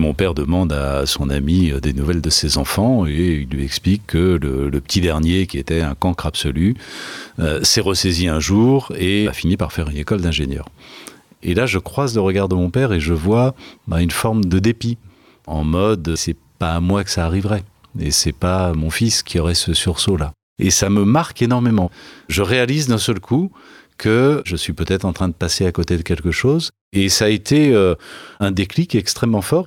Mon père demande à son ami des nouvelles de ses enfants et il lui explique que le, petit dernier, qui était un cancre absolu, euh, s'est ressaisi un jour et a fini par faire une école d'ingénieur. Et là, je croise le regard de mon père et je vois bah, une forme de dépit, en mode c'est pas à moi que ça arriverait et c'est pas mon fils qui aurait ce sursaut-là. Et ça me marque énormément. Je réalise d'un seul coup que je suis peut-être en train de passer à côté de quelque chose. Et ça a été euh, un déclic extrêmement fort.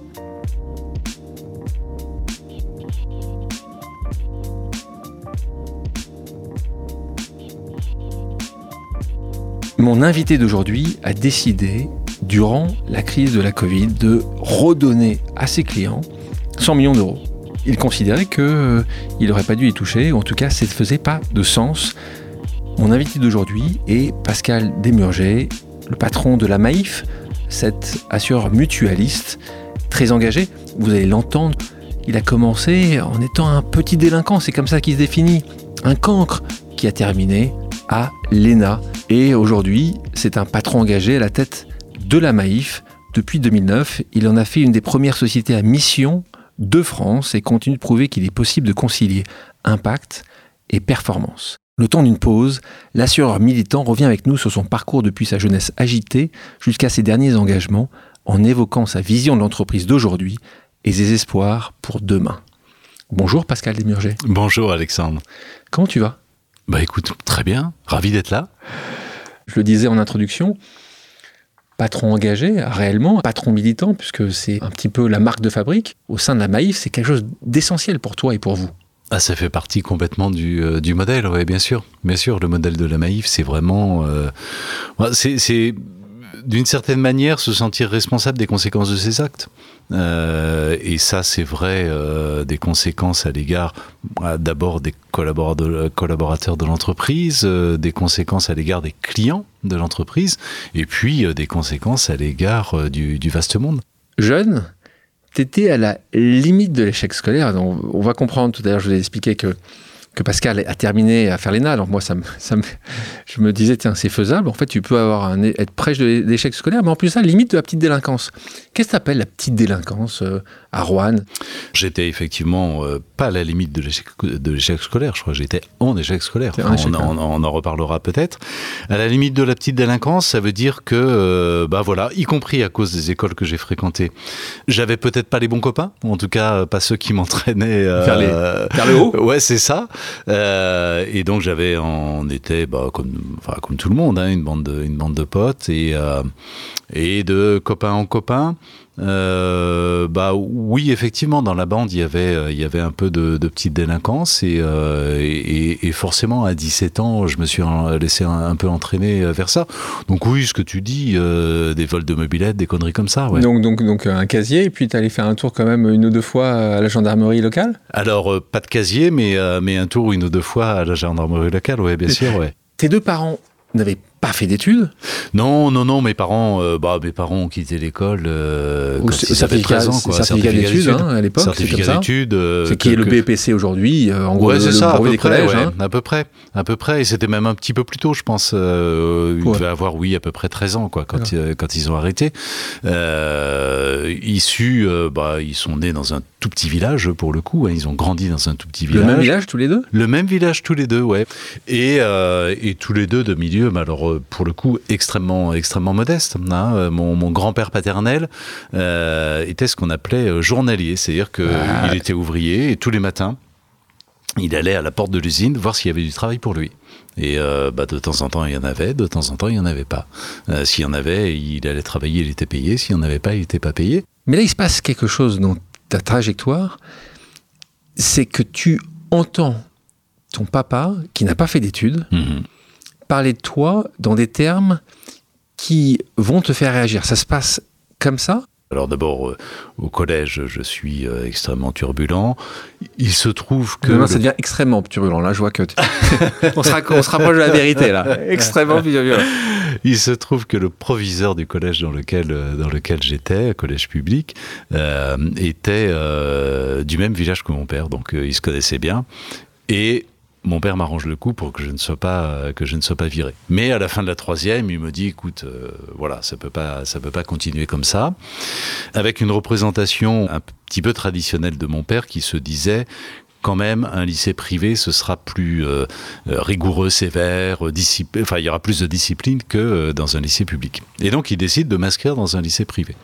Mon invité d'aujourd'hui a décidé durant la crise de la Covid, de redonner à ses clients 100 millions d'euros. Il considérait qu'il euh, n'aurait pas dû y toucher, ou en tout cas, ça ne faisait pas de sens. Mon invité d'aujourd'hui est Pascal Desmurger, le patron de la Maïf, cet assureur mutualiste très engagé. Vous allez l'entendre, il a commencé en étant un petit délinquant, c'est comme ça qu'il se définit, un cancre qui a terminé à l'ENA. Et aujourd'hui, c'est un patron engagé à la tête de la Maïf. Depuis 2009, il en a fait une des premières sociétés à mission de France et continue de prouver qu'il est possible de concilier impact et performance. Le temps d'une pause, l'assureur militant revient avec nous sur son parcours depuis sa jeunesse agitée jusqu'à ses derniers engagements en évoquant sa vision de l'entreprise d'aujourd'hui et ses espoirs pour demain. Bonjour Pascal Desmurger. Bonjour Alexandre. Comment tu vas? Bah écoute, très bien, ravi d'être là. Je le disais en introduction, patron engagé, réellement, patron militant, puisque c'est un petit peu la marque de fabrique, au sein de la Maïf, c'est quelque chose d'essentiel pour toi et pour vous. Ah, ça fait partie complètement du, euh, du modèle, oui, bien sûr. Bien sûr, le modèle de la Maïf, c'est vraiment... Euh, c'est d'une certaine manière se sentir responsable des conséquences de ses actes. Euh, et ça, c'est vrai euh, des conséquences à l'égard euh, d'abord des collaborateurs de l'entreprise, des conséquences à l'égard des clients de l'entreprise, et puis des conséquences à l'égard du, du, vaste monde. Jeune, tu étais à la limite de l'échec scolaire. on va comprendre tout à l'heure, je vous ai expliqué que que Pascal a terminé à faire l'ENA. Alors moi, ça je me disais, tiens, c'est faisable. En fait, tu peux avoir un, être prêche d'échec scolaire, mais en plus ça, limite de la petite délinquance. Qu'est-ce que tu appelles la petite délinquance euh, à Rouen J'étais effectivement euh, pas à la limite de l'échec scolaire, je crois. J'étais en échec scolaire. on, en reparlera peut-être. À la limite de la petite délinquance, ça veut dire que, euh, bah voilà, y compris à cause des écoles que j'ai fréquentées, j'avais peut-être pas les bons copains, ou en tout cas pas ceux qui m'entraînaient vers, vers, le haut. Ouais, c'est ça. Euh, et donc j'avais, on était bah, comme, enfin, comme tout le monde, hein, une bande de, une bande de potes et euh, et de copain en copain. Euh, bah oui, effectivement, dans la bande, il y avait, euh, il y avait un peu de, de petite délinquance et, euh, et, et, forcément, à 17 ans, je me suis laissé un, peu entraîner vers ça. Donc oui, ce que tu dis, euh, des vols de mobilettes, des conneries comme ça. Ouais. Donc, donc, donc un casier, et puis tu allais faire un tour quand même une ou deux fois à la gendarmerie locale? Alors, pas de casier, mais, mais un tour une ou deux fois à la gendarmerie locale, oui, bien sûr. Ouais. Tes deux parents n'avaient pas fait d'études? Non, non, non. Mes parents, euh, bah, mes parents ont quitté l'école euh, quand ils avaient 13 ans. Quoi. Certificat d'études hein, à l'époque. Certificat d'études. Euh, c'est qui est le BPC aujourd'hui, en gros. Ouais, c'est ça, à peu, près, ouais, hein? à peu près. À peu près. Et c'était même un petit peu plus tôt, je pense. Euh, ils devaient avoir, oui, à peu près 13 ans, quoi, quand, ils, quand ils ont arrêté. Euh, issus, euh, bah, ils sont nés dans un tout petit village, pour le coup. Hein, ils ont grandi dans un tout petit village. Le même village, tous les deux? Le même village, tous les deux, ouais. Et, et tous les deux de milieu, mais pour le coup extrêmement extrêmement modeste. Hein. Euh, mon, mon grand-père paternel euh, était ce qu'on appelait euh, journalier, c'est-à-dire qu'il ah. était ouvrier et tous les matins il allait à la porte de l'usine voir s'il y avait du travail pour lui. Et euh, bah, de temps en temps, il y en avait, de temps en temps, il n'y en avait pas. Euh, s'il y en avait, il allait travailler, il était payé. S'il n'y en avait pas, il n'était pas payé. Mais là, il se passe quelque chose dans ta trajectoire, c'est que tu entends ton papa, qui n'a pas fait d'études, mm -hmm parler de toi dans des termes qui vont te faire réagir. Ça se passe comme ça? Alors d'abord, euh, au collège, je suis euh, extrêmement turbulent. Il se trouve que... Non, ça devient extrêmement turbulent. Là, je vois que... on, se on, se rapproche de la vérité, là. Extrêmement turbulent. Il se trouve que le proviseur du collège dans lequel, euh, dans lequel j'étais, collège public, euh, était euh, du même village que mon père, donc euh, il se connaissait bien. Et mon père m'arrange le coup pour que je ne sois pas que je ne sois pas viré. Mais à la fin de la troisième, il me dit écoute, euh, voilà, ça peut pas ça peut pas continuer comme ça, avec une représentation un petit peu traditionnelle de mon père qui se disait quand même un lycée privé, ce sera plus euh, rigoureux, sévère, enfin il y aura plus de discipline que euh, dans un lycée public. Et donc il décide de m'inscrire dans un lycée privé.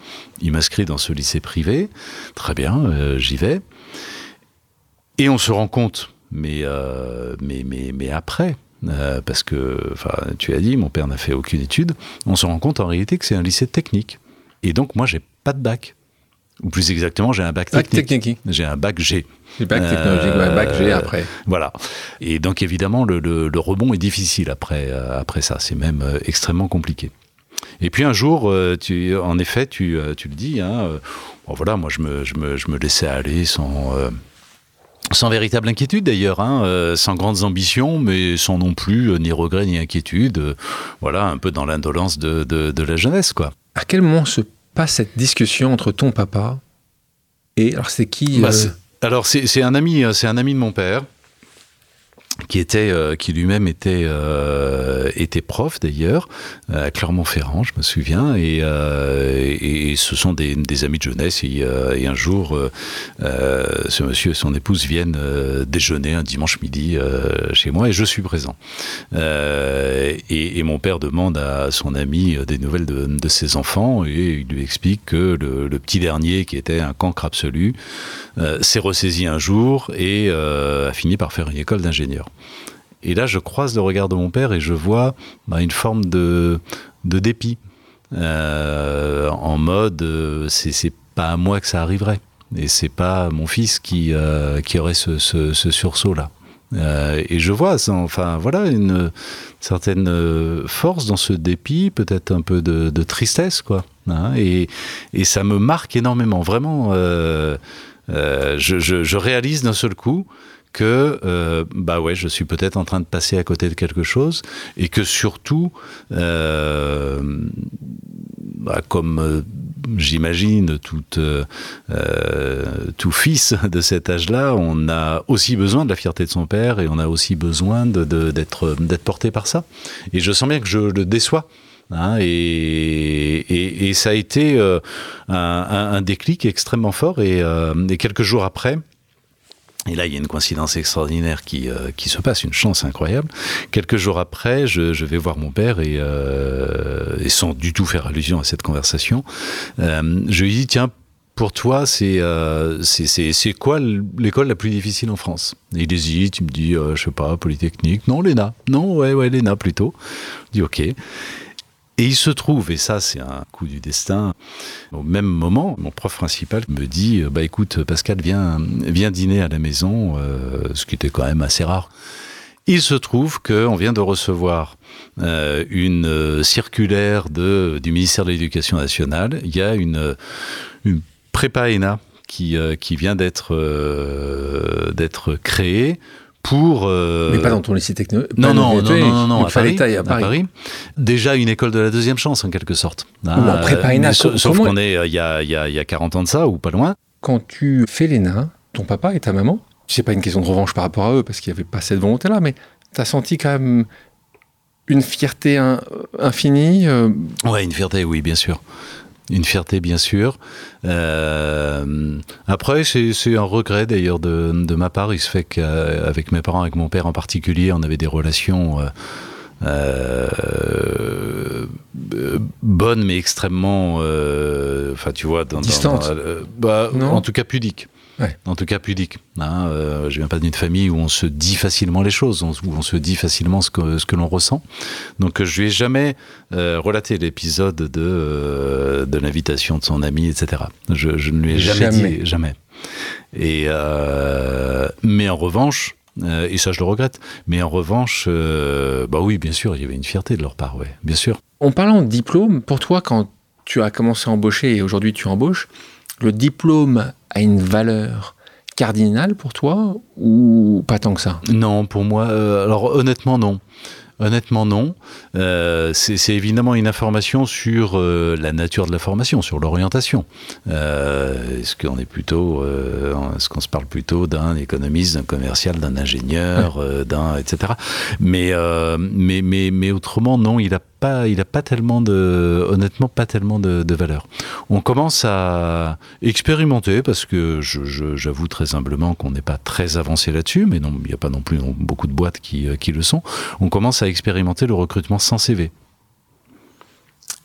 Il m'inscrit dans ce lycée privé, très bien, euh, j'y vais, et on se rend compte mais, euh, mais, mais, mais après. Euh, parce que, tu as dit, mon père n'a fait aucune étude. On se rend compte en réalité que c'est un lycée technique. Et donc, moi, j'ai pas de bac. Ou plus exactement, j'ai un bac technique. Bac technique. J'ai un bac G. bac technologique, euh, bac G après. Voilà. Et donc, évidemment, le, le, le rebond est difficile après, euh, après ça. C'est même extrêmement compliqué. Et puis un jour, tu, en effet, tu, tu le dis, hein, bon, voilà, moi je me, je, me, je me laissais aller sans, sans véritable inquiétude d'ailleurs, hein, euh, sans grandes ambitions, mais sans non plus euh, ni regret ni inquiétude. Euh, voilà, un peu dans l'indolence de, de, de, la jeunesse, quoi. À quel moment se passe cette discussion entre ton papa et alors c'est qui bah, Alors c'est un ami, c'est un ami de mon père qui était, euh, qui lui-même était, euh, était prof d'ailleurs à Clermont-Ferrand, je me souviens, et, euh, et, ce sont des, amis de jeunesse. Et, et un jour, ce monsieur et son épouse viennent déjeuner un dimanche midi chez moi, et je suis présent. Et, mon père demande à son ami des nouvelles de, de, ses enfants, et il lui explique que le, le petit dernier, qui était un cancre absolu, s'est ressaisi un jour et a fini par faire une école d'ingénieur. Et là, je croise le regard de mon père et je vois bah, une forme de, dépit. Euh, en mode, euh, c'est pas à moi que ça arriverait. Et c'est pas mon fils qui, euh, qui aurait ce, sursaut-là. Et je vois, enfin voilà, une certaine force dans ce dépit, peut-être un peu de, tristesse, quoi. Hein, et, ça me marque énormément, vraiment. Je, réalise d'un seul coup que euh, bah ouais, je suis peut-être en train de passer à côté de quelque chose et que surtout, euh, bah, comme euh, j'imagine tout, tout fils de cet âge-là, on a aussi besoin de la fierté de son père et on a aussi besoin d'être porté par ça. Et je sens bien que je le déçois. Hein, et, ça a été un, déclic extrêmement fort. Et quelques jours après, et là, il y a une coïncidence extraordinaire qui, euh, qui se passe, une chance incroyable. Quelques jours après, je, vais voir mon père et, euh, et, sans du tout faire allusion à cette conversation, euh, je lui dis, tiens, pour toi, c'est quoi l'école la plus difficile en France? Il hésite, il me dit, euh, je sais pas, Polytechnique. Non, l'ENA. Non, ouais, ouais, l'ENA plutôt. Je dis, ok. Et il se trouve, et ça c'est un coup du destin, au même moment, mon prof principal me dit, bah écoute Pascal, viens, viens dîner à la maison, euh, ce qui était quand même assez rare. Il se trouve qu'on vient de recevoir euh, une circulaire du ministère de l'Éducation nationale. Il y a une, une prépa ENA qui, euh, qui vient euh, d'être créée pour. Euh... Mais pas dans ton lycée technologique. Non, non, non, non, non, à Paris, à. Déjà une école de la deuxième chance, en quelque sorte. Ah, la prépa sauf qu'on est il y, a, a, y a 40 ans de ça, ou pas loin. Quand tu fais l'ENA, ton papa et ta maman, c'est pas une question de revanche par rapport à eux, parce qu'il n'y avait pas cette volonté-là, mais tu as senti quand même une fierté in, infinie euh... Ouais, une fierté, oui, bien sûr une fierté bien sûr. Euh, après, c'est un regret d'ailleurs de, de, ma part. Il se fait qu'avec mes parents, avec mon père en particulier, on avait des relations euh, euh, bonnes mais extrêmement, enfin tu vois, dans, distantes. Dans, bah, en tout cas pudiques. Ouais. En tout cas pudique. Hein, euh, je viens pas d'une famille où on se dit facilement les choses, où on se dit facilement ce que, ce que l'on ressent. Donc je lui ai jamais euh, relaté l'épisode de, euh, de l'invitation de son ami, etc. Je, je, ne lui ai jamais, jamais. dit, jamais. Et euh, mais en revanche, euh, et ça je le regrette, mais en revanche, euh, bah oui, bien sûr, il y avait une fierté de leur part, ouais, bien sûr. En parlant de diplôme, pour toi, quand tu as commencé à embaucher et aujourd'hui tu embauches, le diplôme a une valeur cardinale pour toi ou pas tant que ça? Non, pour moi, euh, alors honnêtement non. Honnêtement, non. Euh, c'est évidemment une information sur euh, la nature de la formation, sur l'orientation. Euh, est-ce qu'on est plutôt, est-ce qu'on se parle plutôt d'un économiste, d'un commercial, d'un ingénieur, d'un etc. Mais, mais mais mais autrement, non. Il a pas, il a pas tellement de, honnêtement, pas tellement de, valeur. On commence à expérimenter parce que j'avoue très humblement qu'on n'est pas très avancé là-dessus, mais non, il n'y a pas non plus beaucoup de boîtes qui, qui le sont. On commence à expérimenter le recrutement sans CV.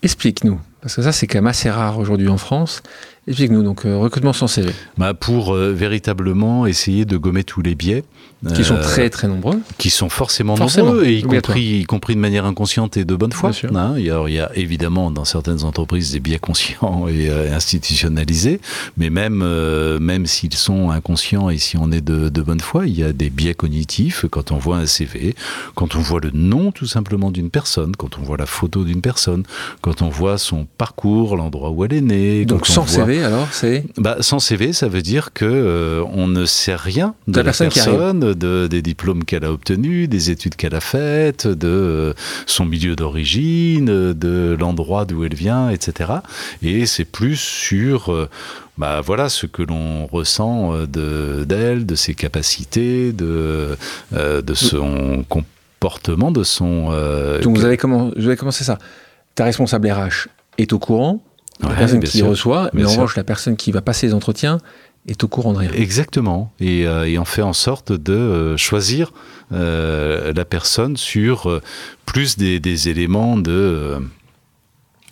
Explique-nous, parce que ça c'est quand même assez rare aujourd'hui en France. Explique-nous, donc euh, recrutement sans CV. Bah, pour euh, véritablement essayer de gommer tous les biais. Qui sont euh, très très nombreux. Qui sont forcément, nombreux, et y compris, y compris de manière inconsciente et de bonne foi. Hein, il, y a, il, y a, évidemment dans certaines entreprises des biais conscients et institutionnalisés, mais même, même s'ils sont inconscients et si on est de, de, bonne foi, il y a des biais cognitifs quand on voit un CV, quand on voit le nom tout simplement d'une personne, quand on voit la photo d'une personne, quand on voit son parcours, l'endroit où elle est née. Donc sans CV alors c'est bah, Sans CV, ça veut dire que euh, on ne sait rien de, la, personne, de, des diplômes qu'elle a obtenus, des études qu'elle a faites, de euh, son milieu d'origine, de l'endroit d'où elle vient, etc. Et c'est plus sur euh, bah, voilà ce que l'on ressent d'elle, de, ses capacités, de, de son comportement, de son. Donc vous avez, comment, vous avez commencé ça? Ta responsable RH est au courant la personne qui reçoit, mais en revanche, la personne qui va passer les entretiens est au courant de rien. Exactement. Et, euh, on fait en sorte de euh, choisir euh, la personne sur plus des, éléments de.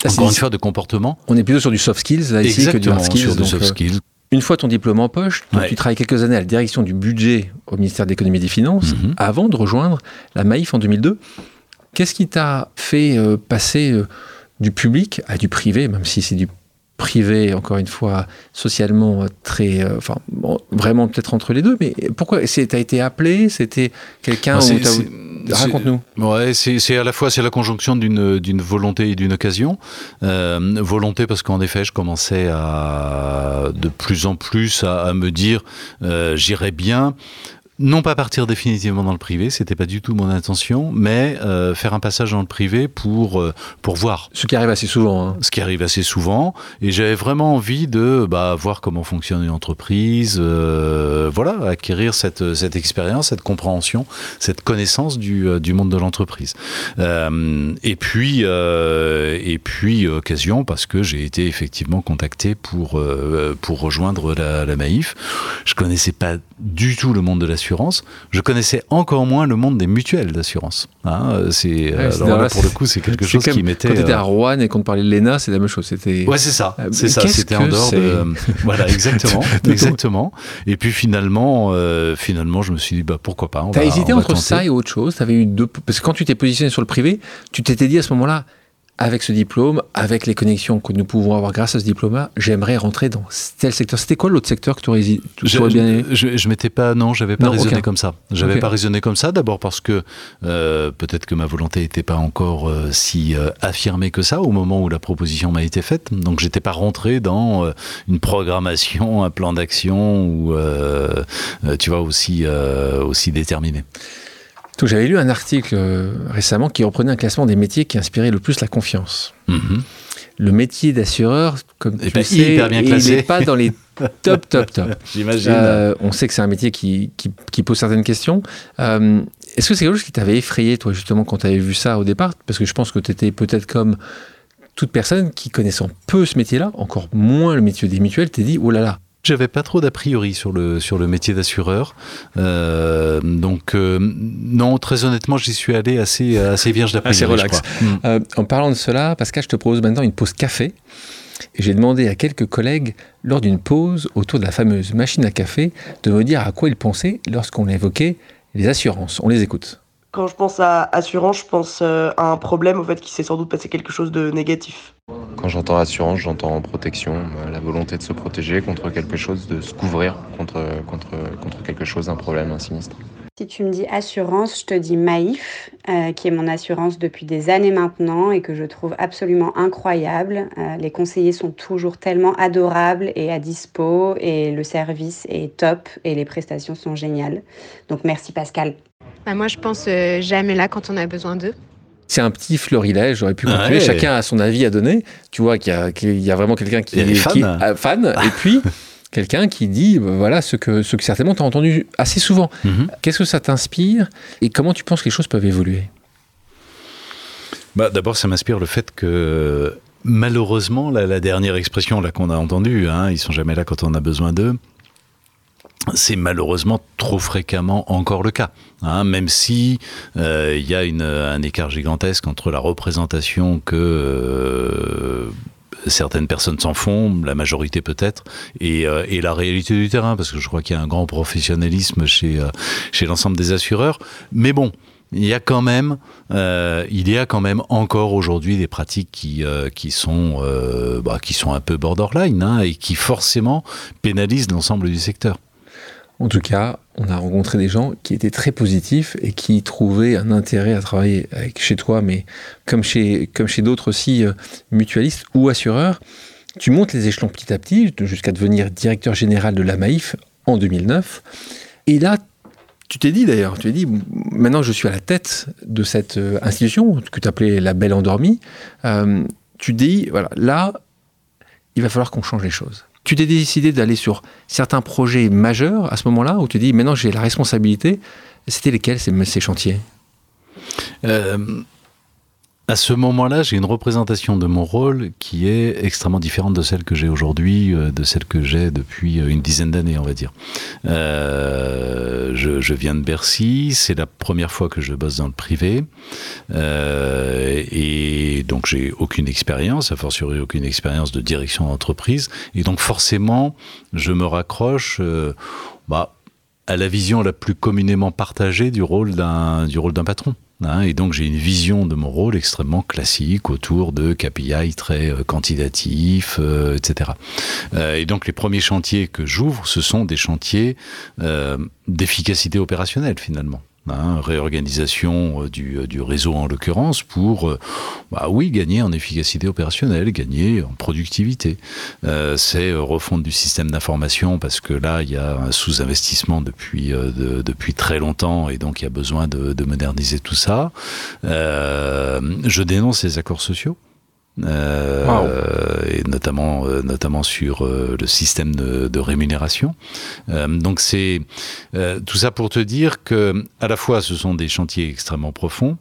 Ah, encore une fois, de comportement. On est plutôt sur du soft skills là, ici que du hard skills. Sur du soft skills. Une fois ton diplôme en poche, tu travailles quelques années à la direction du budget au ministère de l'économie et des finances mhm. avant de rejoindre la Maïf en 2002. Qu'est-ce qui t'a fait passer du public à du privé, même si c'est du privé, encore une fois, socialement très. Euh, enfin, vraiment peut-être entre les deux, mais pourquoi T'as été appelé C'était quelqu'un ah, Raconte-nous. Ouais, c'est à la fois c'est la conjonction d'une volonté et d'une occasion. Euh, volonté parce qu'en effet, je commençais à de plus en plus à, me dire euh, j'irai bien non pas partir définitivement dans le privé, c'était pas du tout mon intention, mais euh, faire un passage dans le privé pour euh, pour voir. Ce qui arrive assez souvent. Hein. Ce qui arrive assez souvent, et j'avais vraiment envie de bah, voir comment fonctionne une entreprise, euh, voilà, acquérir cette cette expérience, cette compréhension, cette connaissance du du monde de l'entreprise. et puis et puis occasion parce que j'ai été effectivement contacté pour pour rejoindre la, la Maïf. Je connaissais pas du tout le monde de l'assurance je connaissais encore moins le monde des mutuelles d'assurance. Hein, euh, c'est euh, là, pour le coup, c'est quelque chose qui m'était. Quand tu étais à euh, Rouen et qu'on te parlait de l'ENA, c'est la même chose. C'était. Ouais, c'est ça. c'est ça. C'était en dehors de. voilà, exactement, exactement. Et puis finalement, finalement, je me suis dit, bah pourquoi pas. T'as hésité entre ça et autre chose? Avais eu deux. Parce que quand tu t'es positionné sur le privé, tu t'étais dit à ce moment-là avec ce diplôme, avec les connexions que nous pouvons avoir grâce à ce diplôme-là, j'aimerais rentrer dans tel secteur. C'était quoi l'autre secteur que tu aurais, bien aimé? Je, je m'étais pas, non, j'avais pas raisonné comme ça. J'avais pas raisonné comme ça. D'abord parce que euh, peut-être que ma volonté n'était pas encore euh, si euh, affirmée que ça au moment où la proposition m'a été faite. Donc j'étais pas rentré dans une programmation, un plan d'action ou tu vois aussi aussi déterminé j'avais lu un article euh, récemment qui reprenait un classement des métiers qui inspiraient le plus la confiance. Mhm. Le métier d'assureur, comme tu le sais, il n'est pas dans les top, top, top. J'imagine. Euh, on sait que c'est un métier qui, qui, pose certaines questions. Euh, est-ce que c'est quelque chose qui t'avait effrayé, toi, justement, quand tu avais vu ça au départ? Parce que je pense que tu étais peut-être comme toute personne qui connaissant peu ce métier-là, encore moins le métier des mutuelles, t'es dit, oh là là, j'avais pas trop d'a priori sur le, sur le métier d'assureur. Euh, donc, euh, non, très honnêtement, j'y suis allé assez, assez vierge d'a Assez relax. Mm. Euh, en parlant de cela, Pascal, je te propose maintenant une pause café. Et j'ai demandé à quelques collègues, lors d'une pause autour de la fameuse machine à café, de me dire à quoi ils pensaient lorsqu'on évoquait les assurances. On les écoute. Quand je pense à assurance, je pense à un problème au fait qu'il s'est sans doute passé quelque chose de négatif. Quand j'entends assurance, j'entends protection, euh, la volonté de se protéger contre quelque chose, de se couvrir contre, contre, contre quelque chose, un problème, un sinistre. Si tu me dis assurance, je te dis Maïf, euh, qui est mon assurance depuis des années maintenant et que je trouve absolument incroyable. Euh, les conseillers sont toujours tellement adorables et à dispo et le service est top et les prestations sont géniales. Donc merci Pascal. Bah moi je pense euh, jamais là quand on a besoin d'eux. C'est un petit florilège, j'aurais pu continuer. Ouais. Chacun a son avis à donner. Tu vois qu'il y a, qu'il y a vraiment quelqu'un qui, fans. ah, fan, et puis quelqu'un qui dit bah, voilà ce que, ce que certainement tu as entendu assez souvent. Mhm. Qu'est-ce que ça t'inspire et comment tu penses que les choses peuvent évoluer? Bah, D'abord, ça m'inspire le fait que malheureusement, la, la dernière expression là qu'on a entendue, hein, ils sont jamais là quand on a besoin d'eux. C'est malheureusement trop fréquemment encore le cas, hein, même si euh, il y a une, un écart gigantesque entre la représentation que euh, certaines personnes s'en font, la majorité peut-être, et, euh, et la réalité du terrain, parce que je crois qu'il y a un grand professionnalisme chez, euh, chez l'ensemble des assureurs. Mais bon, il y a quand même, euh, il y a quand même encore aujourd'hui des pratiques qui, euh, qui, sont, euh, bah, qui sont un peu borderline hein, et qui forcément pénalisent l'ensemble du secteur. En tout cas, on a rencontré des gens qui étaient très positifs et qui trouvaient un intérêt à travailler chez toi, mais comme chez, d'autres aussi euh, mutualistes ou assureurs. Tu montes les échelons petit à petit jusqu'à devenir directeur général de la Maïf en 2009. Et là, tu t'es dit d'ailleurs, tu t'es dit, maintenant je suis à la tête de cette euh, institution que tu appelais la belle endormie, euh, tu dis, voilà, là, il va falloir qu'on change les choses. Tu t'es décidé d'aller sur certains projets majeurs à ce moment-là, où tu dis, maintenant j'ai la responsabilité. C'était lesquels ces, chantiers? Euh, à ce moment-là, j'ai une représentation de mon rôle qui est extrêmement différente de celle que j'ai aujourd'hui, euh, de celle que j'ai depuis euh, une dizaine d'années, on va dire. Euh, je, je viens de Bercy, c'est la première fois que je bosse dans le privé, euh, et donc j'ai aucune expérience, a fortiori aucune expérience de direction d'entreprise, et donc forcément, je me raccroche. euh, bah, à la vision la plus communément partagée du rôle d'un du rôle d'un patron. Hein. et donc j'ai une vision de mon rôle extrêmement classique autour de KPI très euh, quantitatifs, euh, etc. Euh, et donc les premiers chantiers que j'ouvre, ce sont des chantiers euh, d'efficacité opérationnelle finalement. Hein. réorganisation euh, du, euh, du réseau en l'occurrence pour, euh, bah oui, gagner en efficacité opérationnelle, gagner en productivité. C'est refondre du système d'information parce que là, il y a un sous-investissement depuis, de- depuis très longtemps et donc il y a besoin de, de moderniser tout ça. Je dénonce les accords sociaux. Euh, Wow. et notamment euh, notamment sur euh, le système de, de rémunération. Euh, donc c'est euh, tout ça pour te dire que à la fois ce sont des chantiers extrêmement profonds,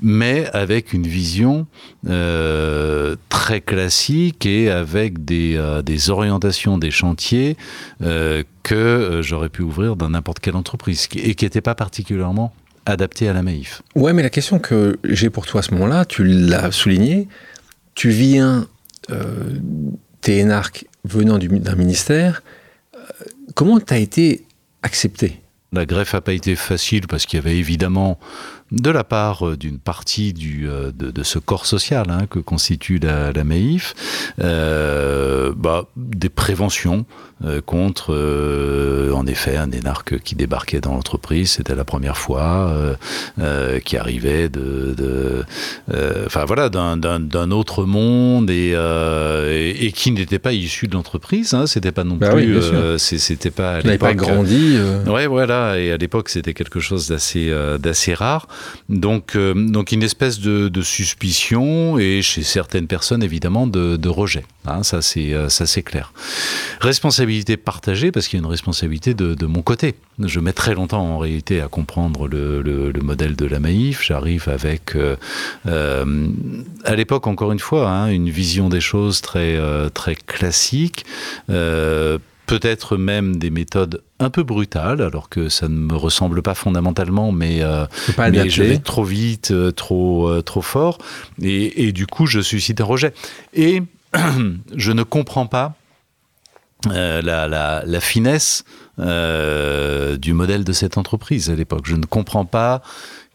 mais avec une vision euh, très classique et avec des, euh, des orientations des chantiers euh, que j'aurais pu ouvrir dans n'importe quelle entreprise et qui n'étaient pas particulièrement adaptées à la Maïf. Ouais, mais la question que j'ai pour toi à ce moment-là, tu l'as souligné, tu viens, euh, t'es énarque venant du- d'un ministère, euh, comment tu as été accepté? La greffe n'a pas été facile parce qu'il y avait évidemment de la part euh, d'une partie du, euh, de, de ce corps social hein, que constitue la, la Maïf, euh, bah, des préventions euh, contre, euh, en effet, un énarque qui débarquait dans l'entreprise, c'était la première fois, euh, qui arrivait de, de euh, enfin voilà, d'un- autre monde et, euh, et, et qui n'était pas issu de l'entreprise. Hein, c'était pas non Bah oui, plus, euh, c'est- c'était pas. à pas grandi euh, Ouais, voilà. Et à l'époque, c'était quelque chose d'assez euh, d'assez rare. Donc, euh, donc une espèce de, suspicion et chez certaines personnes, évidemment, de, rejet. Hein, ça, c'est euh, ça, c'est clair. Responsabilité partagée parce qu'il y a une responsabilité de, mon côté. Je mets très longtemps en réalité à comprendre le, le, le modèle de la Maïf. J'arrive avec, euh, à l'époque, encore une fois, hein, une vision des choses très très classique. Peut-être même des méthodes un peu brutales, alors que ça ne me ressemble pas fondamentalement, mais, euh, pas mais je vais trop vite, euh, trop, euh, trop fort, et, et du coup, je suscite un rejet. Et je ne comprends pas la, la, la finesse du modèle de cette entreprise à l'époque. Je ne comprends pas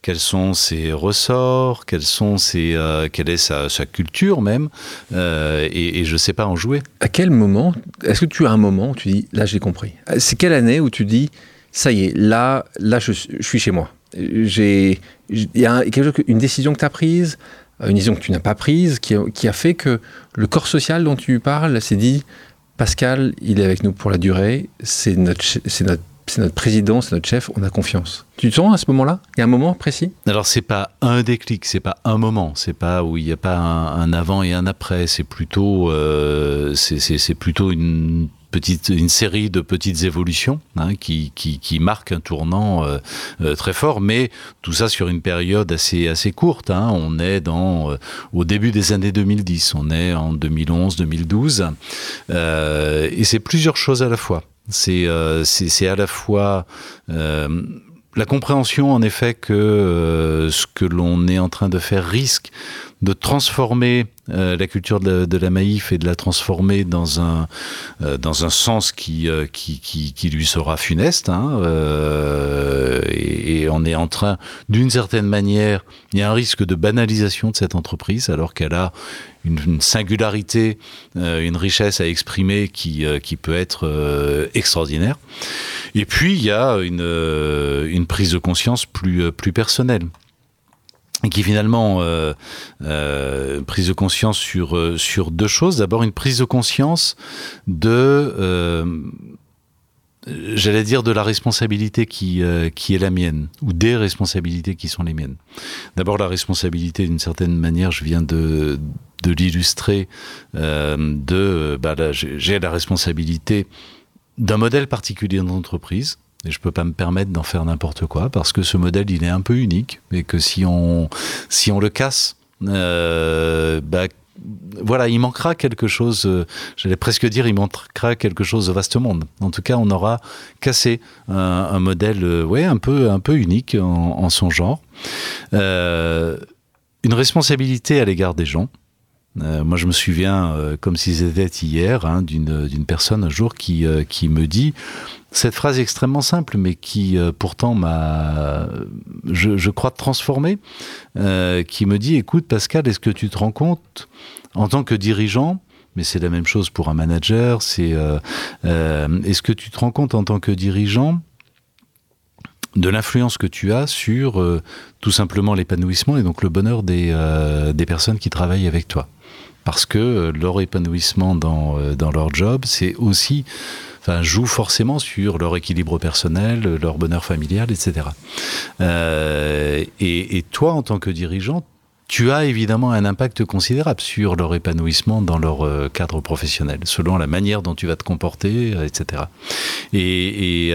quels sont ses ressorts, euh, quelle est sa, culture même, euh, et, je ne sais pas en jouer. À quel moment, est-ce que tu as un moment où tu dis, là j'ai compris? C'est quelle année où tu dis, ça y est, là, là je, suis chez moi? Il y a une décision que tu as prise, une décision que tu n'as pas prise, qui a, fait que le corps social dont tu parles s'est dit Pascal, il est avec nous pour la durée, c'est notre c'est notre président, c'est notre chef, on a confiance. Tu te sens à ce moment-là? Il y a un moment précis? Alors c'est pas un déclic, c'est pas un moment, c'est pas où il n'y a pas un, avant et un après, c'est plutôt, euh, plutôt une petite, une série de petites évolutions hein, qui, qui, marquent un tournant euh, euh, très fort, mais tout ça sur une période assez, assez courte. Hein. On est dans, au début des années 2010, on est en 2011-2012, euh, et c'est plusieurs choses à la fois. C'est euh, à la fois euh, la compréhension en effet que euh, ce que l'on est en train de faire risque de transformer euh, la culture de la, maïf et de la transformer dans un, euh, dans un sens qui, euh, qui, qui, qui, lui sera funeste. Hein, et, on est en train, d'une certaine manière, il y a un risque de banalisation de cette entreprise alors qu'elle a une, une singularité, une richesse à exprimer qui, qui peut être extraordinaire. Et puis, il y a une, une prise de conscience plus, plus personnelle qui finalement euh, euh, prise de conscience sur euh, sur deux choses. D'abord une prise de conscience de j'allais dire de la responsabilité qui qui est la mienne ou des responsabilités qui sont les miennes. D'abord la responsabilité d'une certaine manière, je viens de de l'illustrer de bah, j'ai la responsabilité d'un modèle particulier d'entreprise et je peux pas me permettre d'en faire n'importe quoi parce que ce modèle il est un peu unique et que si on si on le casse euh, bah, voilà, il manquera quelque chose, euh, j'allais presque dire, il manquera quelque chose au vaste monde. En tout cas, on aura cassé un, modèle, euh, ouais, un peu, un peu unique en, son genre. Une responsabilité à l'égard des gens. Moi, je me souviens, comme si c'était hier, hein, d'une personne un jour qui, qui me dit cette phrase extrêmement simple, mais qui euh, pourtant m'a, je, crois, transformé, euh, qui me dit, écoute Pascal, est-ce que tu te rends compte, en tant que dirigeant, mais c'est la même chose pour un manager, c'est, euh, est-ce que tu te rends compte en tant que dirigeant de l'influence que tu as sur tout simplement l'épanouissement et donc le bonheur des, des personnes qui travaillent avec toi? Parce que euh, leur épanouissement dans, euh, dans leur job, c'est aussi enfin, joue forcément sur leur équilibre personnel, leur bonheur familial, etc. Euh, et, toi, en tant que dirigeant, tu as évidemment un impact considérable sur leur épanouissement dans leur cadre professionnel, selon la manière dont tu vas te comporter, etc. Et,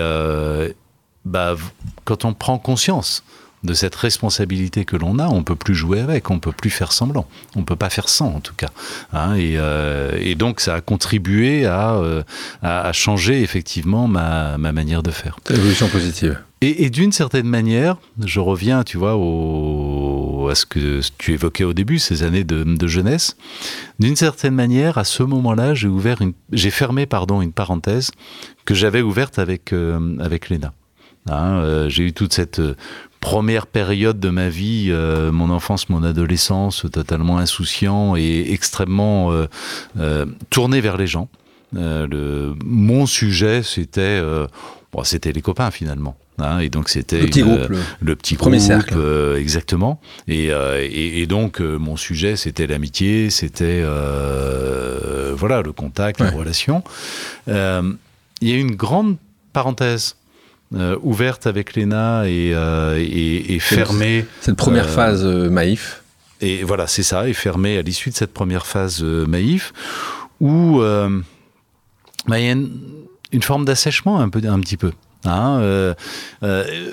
bah, quand on prend conscience de cette responsabilité que l'on a, on peut plus jouer avec, on peut plus faire semblant, on peut pas faire sans en tout cas. Hein, et, euh, et, donc ça a contribué à, euh, à, à changer effectivement ma, ma, manière de faire. Évolution positive. Et, et d'une certaine manière, je reviens, tu vois, au, à ce que tu évoquais au début, ces années de, de jeunesse. D'une certaine manière, à ce moment-là, j'ai ouvert, j'ai fermé, pardon, une parenthèse que j'avais ouverte avec euh, avec Léna. Hein, euh, j'ai eu toute cette première période de ma vie, euh, mon enfance, mon adolescence, totalement insouciant et extrêmement euh, euh, tourné vers les gens. Le, mon sujet, c'était bon, c'était les copains finalement. Hein, et donc c'était le petit une, groupe, le, le petit premier groupe, cercle. euh, exactement. Et, euh, et, et donc euh, mon sujet c'était l'amitié, c'était voilà le contact, ouais. la relation. Il y a une grande parenthèse euh, ouverte avec Léna et, euh, et, et fermée. Cette première euh, phase Maïf. Et voilà, c'est ça, et fermée à l'issue de cette première phase Maïf, où bah, il y a une, une forme d'assèchement un, peu, un petit peu. Hein,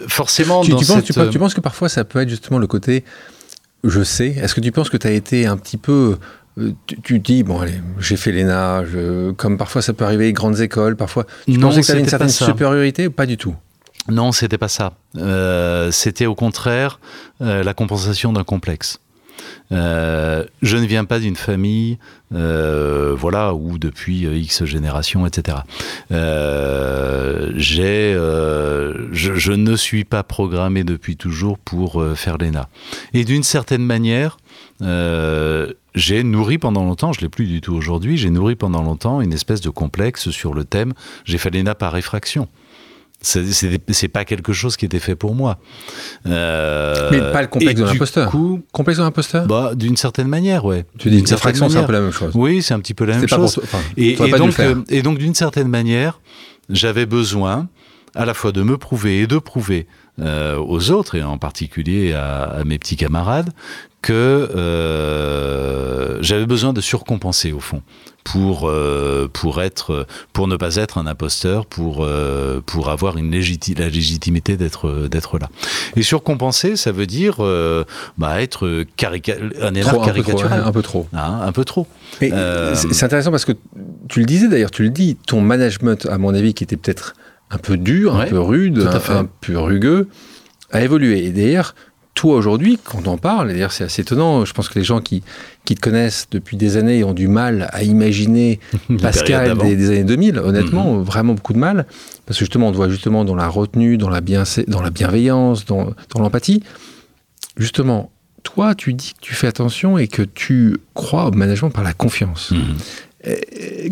forcément, tu, dans tu, penses, cette... tu, penses, tu, penses, que parfois ça peut être justement le côté je sais Est-ce que tu penses que tu as été un petit peu. Tu, tu dis, bon, allez, j'ai fait l'ENA, comme parfois ça peut arriver, grandes écoles, parfois. Tu non, pensais que tu avais une certaine supériorité ou pas du tout? Non, c'était pas ça. Euh, c'était au contraire euh, la compensation d'un complexe. Euh, je ne viens pas d'une famille, voilà, où depuis X générations, etc. J'ai, je, ne suis pas programmé depuis toujours pour faire l'ENA. Et d'une certaine manière, j'ai nourri pendant longtemps, je l'ai plus du tout aujourd'hui, j'ai nourri pendant longtemps une espèce de complexe sur le thème. J'ai fait l'ENA par réfraction. C'est pas quelque chose qui était fait pour moi. Euh, Mais pas le complexe de l'imposteur. Complexe de l'imposteur bah, D'une certaine manière, ouais. Tu dis une fraction, c'est un peu la même chose. Oui, c'est un petit peu la même chose. et, donc, euh, et donc, d'une certaine manière, j'avais besoin à la fois de me prouver et de prouver euh, aux autres, et en particulier à, mes petits camarades, que euh, j'avais besoin de surcompenser au fond pour euh, pour être pour ne pas être un imposteur pour pour avoir une légiti la légitimité d'être d'être là. Et surcompenser ça veut dire bah, être un énorme caricatural. un peu trop. Hein, un peu trop. C'est intéressant parce que tu le disais d'ailleurs tu le dis ton management à mon avis qui était peut-être un peu dur, un peu rude, un, peu rugueux, a évolué. Et d'ailleurs, toi aujourd'hui, quand on parle, d'ailleurs c'est assez étonnant, je pense que les gens qui, qui te connaissent depuis des années ont du mal à imaginer Pascal des, années 2000, honnêtement, mhm. vraiment beaucoup de mal, parce que justement on te voit justement dans la retenue, dans la, bien, dans la bienveillance, dans, dans l'empathie. Justement, toi tu dis que tu fais attention et que tu crois au management par la confiance. Mhm.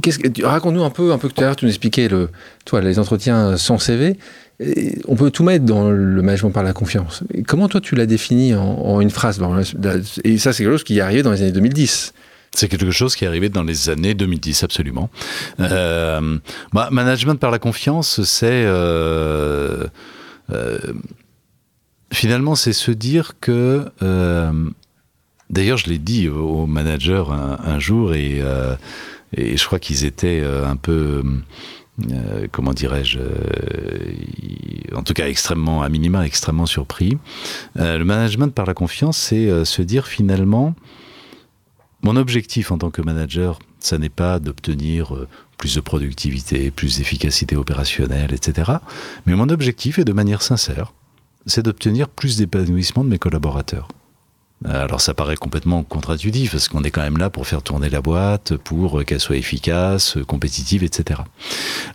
Que, raconte-nous un peu, un peu tout à l'heure, tu nous expliquais le, toi, les entretiens sans CV. On peut tout mettre dans le management par la confiance. comment toi tu l'as défini en, une phrase Et ça, c'est quelque chose qui est arrivé dans les années 2010. C'est quelque chose qui est arrivé dans les années 2010, absolument. Euh, management par la confiance, c'est euh, finalement c'est se dire que D'ailleurs, je l'ai dit au manager un, jour et et je crois qu'ils étaient euh, un peu, euh, comment dirais-je, euh, en tout cas extrêmement, à minima, extrêmement surpris. le management par la confiance, c'est se dire finalement, mon objectif en tant que manager, ça n'est pas d'obtenir plus de productivité, plus d'efficacité opérationnelle, etc. Mais mon objectif est de manière sincère, c'est d'obtenir plus d'épanouissement de mes collaborateurs. Euh, alors ça paraît complètement contre-intuitif parce qu'on est quand même là pour faire tourner la boîte, pour qu'elle soit efficace, compétitive, etc.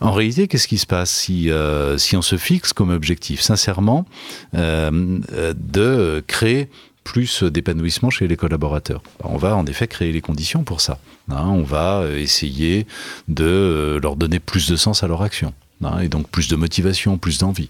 En réalité, qu'est-ce qui se passe si, euh, si on se fixe comme objectif, sincèrement, euh, de créer plus d'épanouissement chez les collaborateurs? On va en effet créer les conditions pour ça. Hein. on va essayer de leur donner plus de sens à leur action. Hein, et donc plus de motivation, plus d'envie.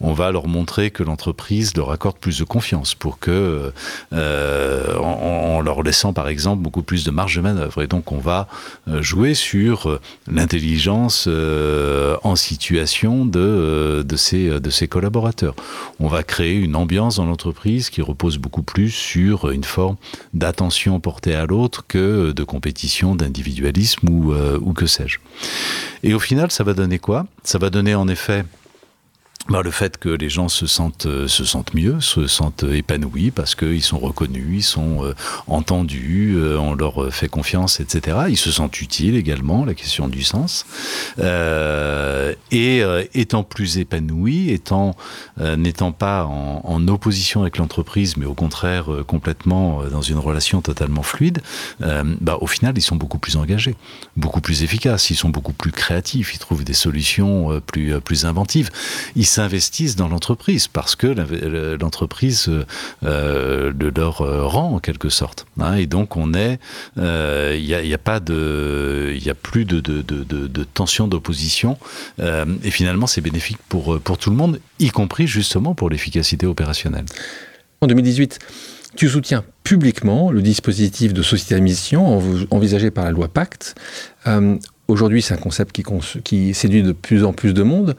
On va leur montrer que l'entreprise leur accorde plus de confiance pour que, euh, en, leur laissant par exemple beaucoup plus de marge de manœuvre. Et donc on va euh, jouer sur euh, l'intelligence en situation de, de, ces, de ces collaborateurs. On va créer une ambiance dans l'entreprise qui repose beaucoup plus sur une forme d'attention portée à l'autre que de compétition, d'individualisme ou, ou que sais-je. Et au final, ça va donner quoi? Ça va donner en effet bah, le fait que les gens se sentent, euh, se sentent mieux, se sentent épanouis parce qu'ils sont reconnus, ils sont euh, entendus, euh, on leur fait confiance, etc. Ils se sentent utiles également, la question du sens. et étant plus épanouis, étant n'étant pas en, opposition avec l'entreprise, mais au contraire complètement dans une relation totalement fluide, bah, au final, ils sont beaucoup plus engagés, beaucoup plus efficaces, ils sont beaucoup plus créatifs, ils trouvent des solutions plus, plus inventives. S'investissent dans l'entreprise parce que l'entreprise euh, le leur euh, rend en quelque sorte. Hein. et donc on est, il euh, n'y a, a, pas de, il y a plus de, de, de, de tension d'opposition et finalement c'est bénéfique pour pour tout le monde, y compris justement pour l'efficacité opérationnelle. En 2018. Tu soutiens publiquement le dispositif de société à mission envisagé par la loi Pacte. Aujourd'hui, c'est un concept qui, qui, séduit de plus en plus de monde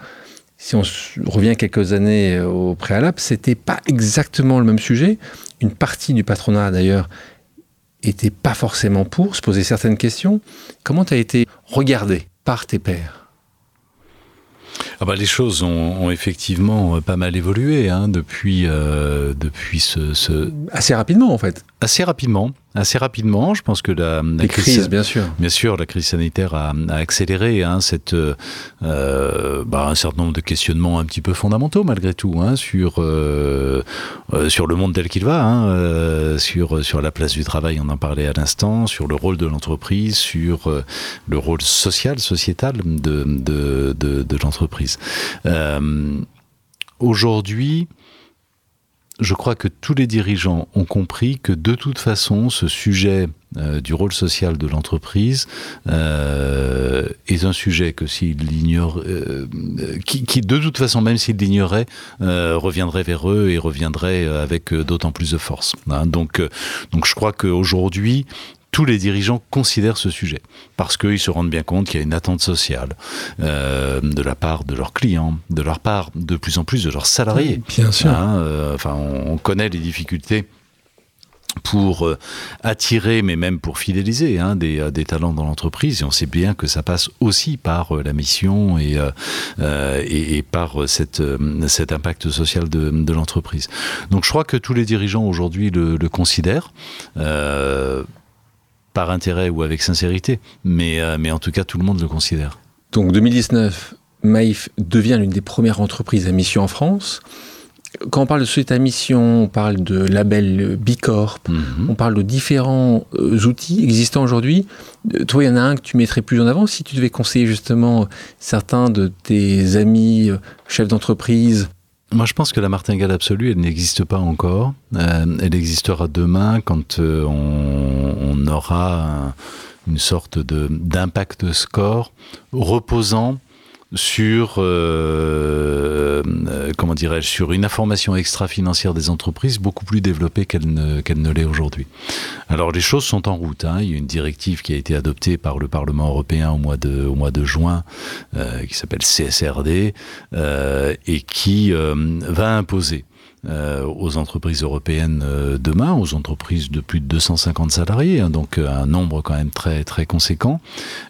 si on revient quelques années euh, au préalable, c'était pas exactement le même sujet. Une partie du patronat, d'ailleurs, était pas forcément pour, se poser certaines questions. Comment tu as été regardé par tes pairs? Ah bah, les choses ont, effectivement pas mal évolué hein, depuis, euh, depuis ce, ce, Assez rapidement en fait. Assez rapidement assez rapidement. Je pense que la, la crise, bien sûr, bien sûr, la crise sanitaire a, a accéléré hein, cette, euh, bah, un certain nombre de questionnements un petit peu fondamentaux malgré tout hein, sur euh, euh, sur le monde tel qu'il va, hein, euh, sur sur la place du travail, on en parlait à l'instant, sur le rôle de l'entreprise, sur euh, le rôle social, sociétal de de, de, de l'entreprise. Aujourd'hui, je crois que tous les dirigeants ont compris que de toute façon, ce sujet euh, du rôle social de l'entreprise euh, est un sujet que s'ils l'ignorent, euh, qui, de toute façon, même s'ils l'ignoraient, euh, reviendrait vers eux et reviendrait avec d'autant plus de force. Hein. Donc, donc, je crois qu'aujourd'hui, tous les dirigeants considèrent ce sujet parce qu'ils se rendent bien compte qu'il y a une attente sociale euh, de la part de leurs clients, de leur part de plus en plus de leurs salariés. Bien sûr. Hein, euh, enfin, on, on, connaît les difficultés pour euh, attirer, mais même pour fidéliser hein, des, des, talents dans l'entreprise. Et on sait bien que ça passe aussi par euh, la mission et, euh, et, et, par cette, cet impact social de, de l'entreprise. Donc je crois que tous les dirigeants aujourd'hui le, le, considèrent. Euh, par intérêt ou avec sincérité, mais, euh, mais en tout cas, tout le monde le considère. Donc 2019, Maïf devient l'une des premières entreprises à mission en France. Quand on parle de société à mission, on parle de label B Corp, mm -hmm. on parle de différents euh, outils existants aujourd'hui. Toi, il y en a un que tu mettrais plus en avant si tu devais conseiller justement certains de tes amis euh, chefs d'entreprise moi, je pense que la martingale absolue, elle n'existe pas encore. Euh, elle existera demain quand euh, on, aura un, une sorte d'impact score reposant sur euh, euh, comment dirais-je sur une information extra-financière des entreprises beaucoup plus développée qu'elle ne, qu ne l'est aujourd'hui. Alors les choses sont en route. Hein. Il y a une directive qui a été adoptée par le Parlement européen au mois de, au mois de juin euh, qui s'appelle CSRD euh, et qui euh, va imposer euh, aux entreprises européennes demain, aux entreprises de plus de 250 salariés, hein, donc un nombre quand même très très conséquent,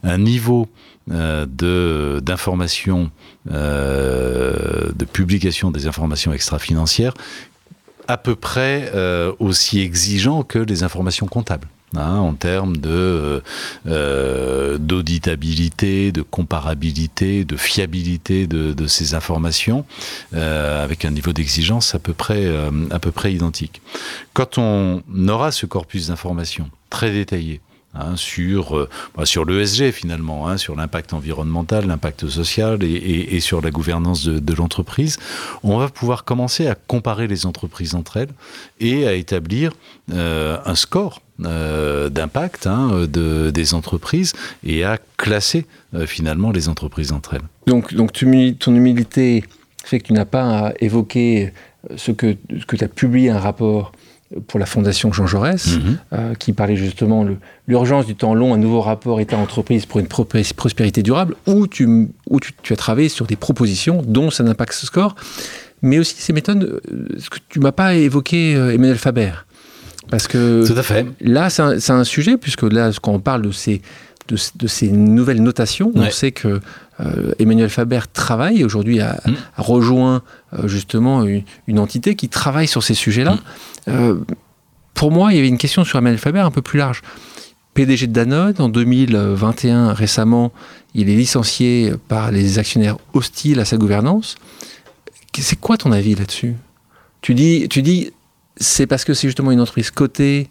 un niveau de d'information, euh, de publication des informations extra-financières à peu près euh, aussi exigeant que les informations comptables. Hein, en termes de euh, d'auditabilité, de comparabilité, de fiabilité de, ces informations, euh, avec un niveau d'exigence à euh, à peu près identique. Quand on aura ce corpus d'informations très détaillé, Hein, sur, euh, bah, sur l'ESG finalement, hein, sur l'impact environnemental, l'impact social et, sur la gouvernance de, l'entreprise, on va pouvoir commencer à comparer les entreprises entre elles et à établir euh, un score euh, d'impact hein, de, des entreprises et à classer finalement les entreprises entre elles. Donc, donc ton humilité fait que tu n'as pas à évoquer ce que, que tu as publié un rapport pour la Fondation Jean Jaurès, -hmm. euh, qui parlait justement de l'urgence du temps long, un nouveau rapport État-entreprise pour une prospérité durable, où, tu, où tu, tu, as travaillé sur des propositions, dont ça n'impacte ce score, mais aussi ces méthodes, ce que tu m'as pas évoqué euh, Emmanuel Faber. Parce que Tout à fait. là, c'est un, un, sujet, puisque là, quand on parle de ces, de, de ces nouvelles notations, ouais. on sait que euh, Emmanuel Faber travaille aujourd'hui a, mmh. a, rejoint euh, justement une, une, entité qui travaille sur ces sujets-là. Mmh. Euh, pour moi, il y avait une question sur Emmanuel Faber un peu plus large. PDG de Danone, en 2021, récemment, il est licencié par les actionnaires hostiles à sa gouvernance. C'est quoi ton avis là-dessus? Tu dis, tu dis c'est parce que c'est justement une entreprise cotée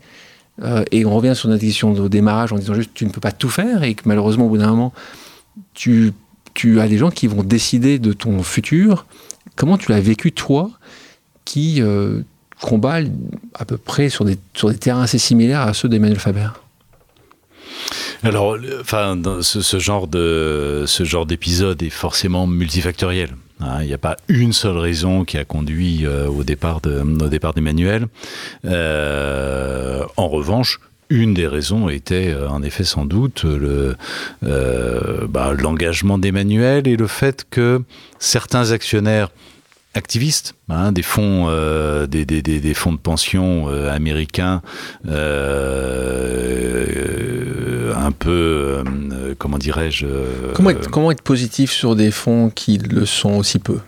euh, et on revient sur notre question au démarrage en disant juste tu ne peux pas tout faire et que malheureusement au bout d'un moment tu, tu as des gens qui vont décider de ton futur. Comment tu l'as vécu toi qui euh, combat à peu près sur des, sur des terrains assez similaires à ceux d'Emmanuel Faber? Alors, enfin, ce, genre d'épisode est forcément multifactoriel. Hein, il n'y a pas une seule raison qui a conduit euh, au départ de, au départ d'Emmanuel. Euh, en revanche, une des raisons était euh, en effet sans doute le euh, bah, l'engagement d'Emmanuel et le fait que certains actionnaires activistes, hein, des fonds, euh, des, fonds de pension euh, américains, euh, un peu, euh, comment dirais-je comment être positif sur des fonds qui le sont aussi peu?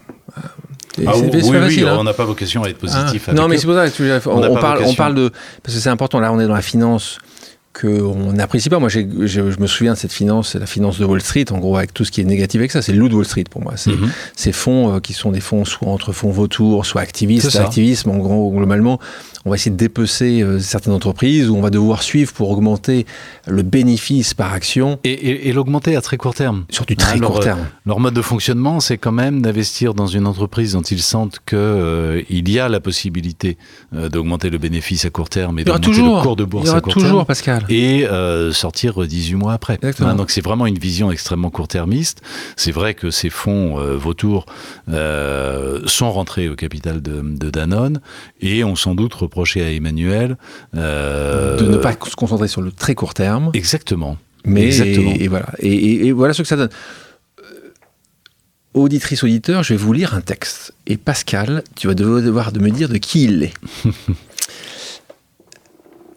Ah, oui, oui, facile, hein. on n'a pas vocation à être positif. Ah, non, mais c'est pour ça que on, on, parle, on parle de parce que c'est important. Là, on est dans la finance qu'on n'apprécie pas. Moi, je, je, me souviens de cette finance, c'est la finance de Wall Street, en gros, avec tout ce qui est négatif avec ça. C'est le loup de Wall Street pour moi. C'est mm -hmm. ces fonds euh, qui sont des fonds soit entre fonds vautours, soit activistes. L'activisme, en gros, globalement, on va essayer de dépecer euh, certaines entreprises, où on va devoir suivre pour augmenter le bénéfice par action. Et, l'augmenter à très court terme. Sur du très court terme. Leur mode de fonctionnement, c'est quand même d'investir dans une entreprise dont ils sentent qu'il il y a la possibilité d'augmenter le bénéfice à court terme et d'augmenter le cours de bourse à court toujours, terme. Pascal. Et sortir 18 mois après. donc c'est vraiment une vision extrêmement court-termiste. C'est vrai que ces fonds vautours sont rentrés au capital de, de Danone et ont sans doute reproché à Emmanuel euh, de ne pas se concentrer sur le très court terme. Exactement. Mais Exactement. Et, voilà. Et, voilà ce que ça donne. Euh, auditrice, auditeur, je vais vous lire un texte. Et Pascal, tu vas devoir de me dire de qui il est.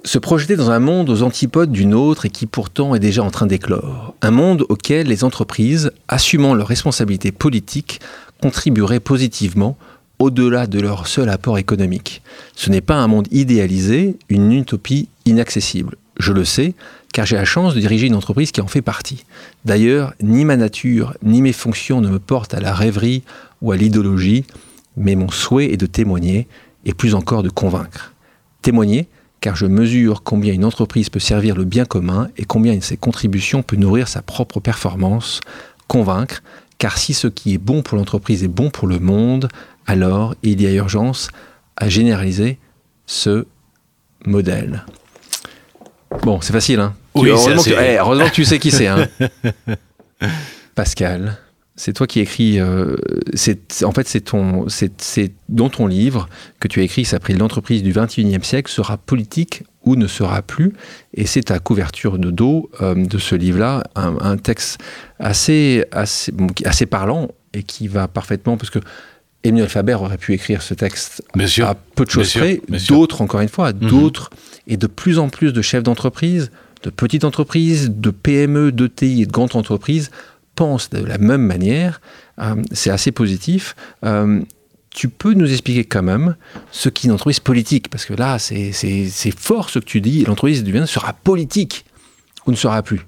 se projeter dans un monde aux antipodes d'une autre et qui pourtant est déjà en train d'éclore. Un monde auquel les entreprises, assumant leurs responsabilités politiques, contribueraient positivement au-delà de leur seul apport économique. Ce n'est pas un monde idéalisé, une utopie inaccessible. Je le sais, car j'ai la chance de diriger une entreprise qui en fait partie. D'ailleurs, ni ma nature, ni mes fonctions ne me portent à la rêverie ou à l'idéologie, mais mon souhait est de témoigner, et plus encore de convaincre. Témoigner, car je mesure combien une entreprise peut servir le bien commun et combien ses contributions peut nourrir sa propre performance. Convaincre, car si ce qui est bon pour l'entreprise est bon pour le monde, alors il y a urgence à généraliser ce modèle. Bon, c'est facile, hein oui, heureusement, que, eh, heureusement, que, tu sais qui c'est. Hein Pascal, c'est toi qui écris. Euh, en fait, c'est ton, c'est dans ton livre que tu as écrit, qui s'appelle L'entreprise du 21e siècle sera politique ou ne sera plus. Et c'est ta couverture de dos euh, de ce livre-là, un, texte assez, assez, assez parlant et qui va parfaitement, parce que Emmanuel Faber aurait pu écrire ce texte à peu de choses près. D'autres, encore une fois, mhm. d'autres, et de plus en plus de chefs d'entreprise, de petites entreprises, de PME, d'ETI et de grandes entreprises pensent de la même manière. Euh, c'est assez positif. Euh, tu peux nous expliquer quand même ce qu'est une entreprise politique Parce que là, c'est fort ce que tu dis. L'entreprise du bien sera politique ou ne sera plus.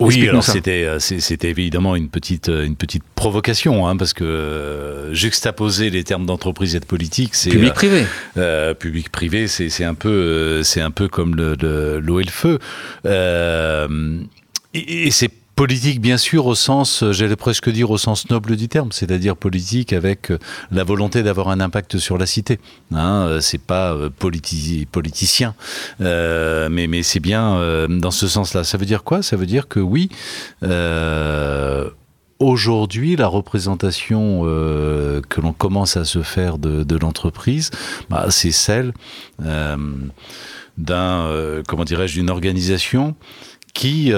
Oui, alors c'était euh, c'était évidemment une petite euh, une petite provocation, hein, parce que euh, juxtaposer les termes d'entreprise et de politique, c'est public privé. Euh, public privé, c'est c'est un peu c'est un peu comme le l'eau et le feu. et, et c'est Politique, bien sûr, au sens, j'allais presque dire au sens noble du terme, c'est-à-dire politique avec euh, la volonté d'avoir un impact sur la cité. Hein, euh, c'est pas euh, politicien, mais, mais c'est bien dans ce sens-là. Ça veut dire quoi? Ça veut dire que oui. Aujourd'hui, la représentation que l'on commence à se faire de, l'entreprise, bah, c'est celle d'un, comment dirais-je, d'une organisation qui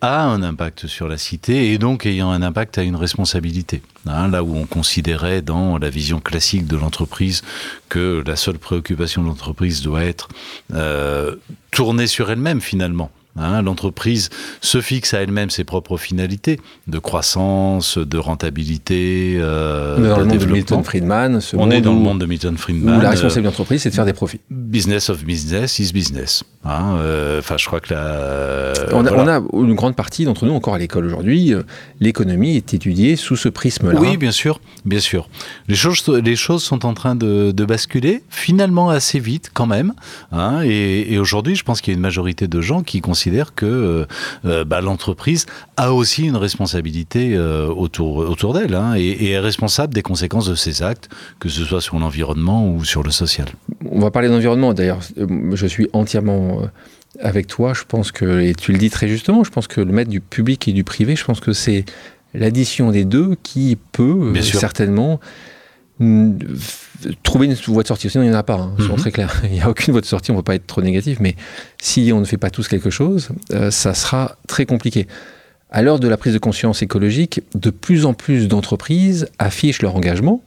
a un impact sur la cité et donc ayant un impact à une responsabilité. Hein, là où on considérait dans la vision classique de l'entreprise que la seule préoccupation de l'entreprise doit être euh, tournée sur elle-même finalement. Hein, l'entreprise se fixe à elle-même ses propres finalités de croissance, de rentabilité, euh, on est dans le monde de Milton Friedman. on est dans le monde de Milton Friedman. Où la responsabilité de l'entreprise, c'est de faire des profits. Business of business is business. Hein, euh, enfin, je crois que la. on, a, on, a, une grande partie d'entre nous encore à l'école aujourd'hui. Euh, l'économie est étudiée sous ce prisme-là. Oui, bien sûr, bien sûr. Les choses, les choses sont en train de, de basculer, finalement assez vite quand même. Hein, et, et aujourd'hui, je pense qu'il y a une majorité de gens qui considèrent considère que euh, euh, bah, l'entreprise a aussi une responsabilité euh, autour, autour d'elle hein, et, est responsable des conséquences de ses actes, que ce soit sur l'environnement ou sur le social. On va parler d'environnement d'ailleurs. Je suis entièrement avec toi. Je pense que, et tu le dis très justement, je pense que le maître du public et du privé, je pense que c'est l'addition des deux qui peut certainement trouver une voie de sortie. Sinon, il n'y en a pas, hein, soyons mhm. très clair. Il n'y a aucune voie de sortie, on ne va pas être trop négatif, mais si on ne fait pas tous quelque chose, euh, ça sera très compliqué. À l'heure de la prise de conscience écologique, de plus en plus d'entreprises affichent leur engagement,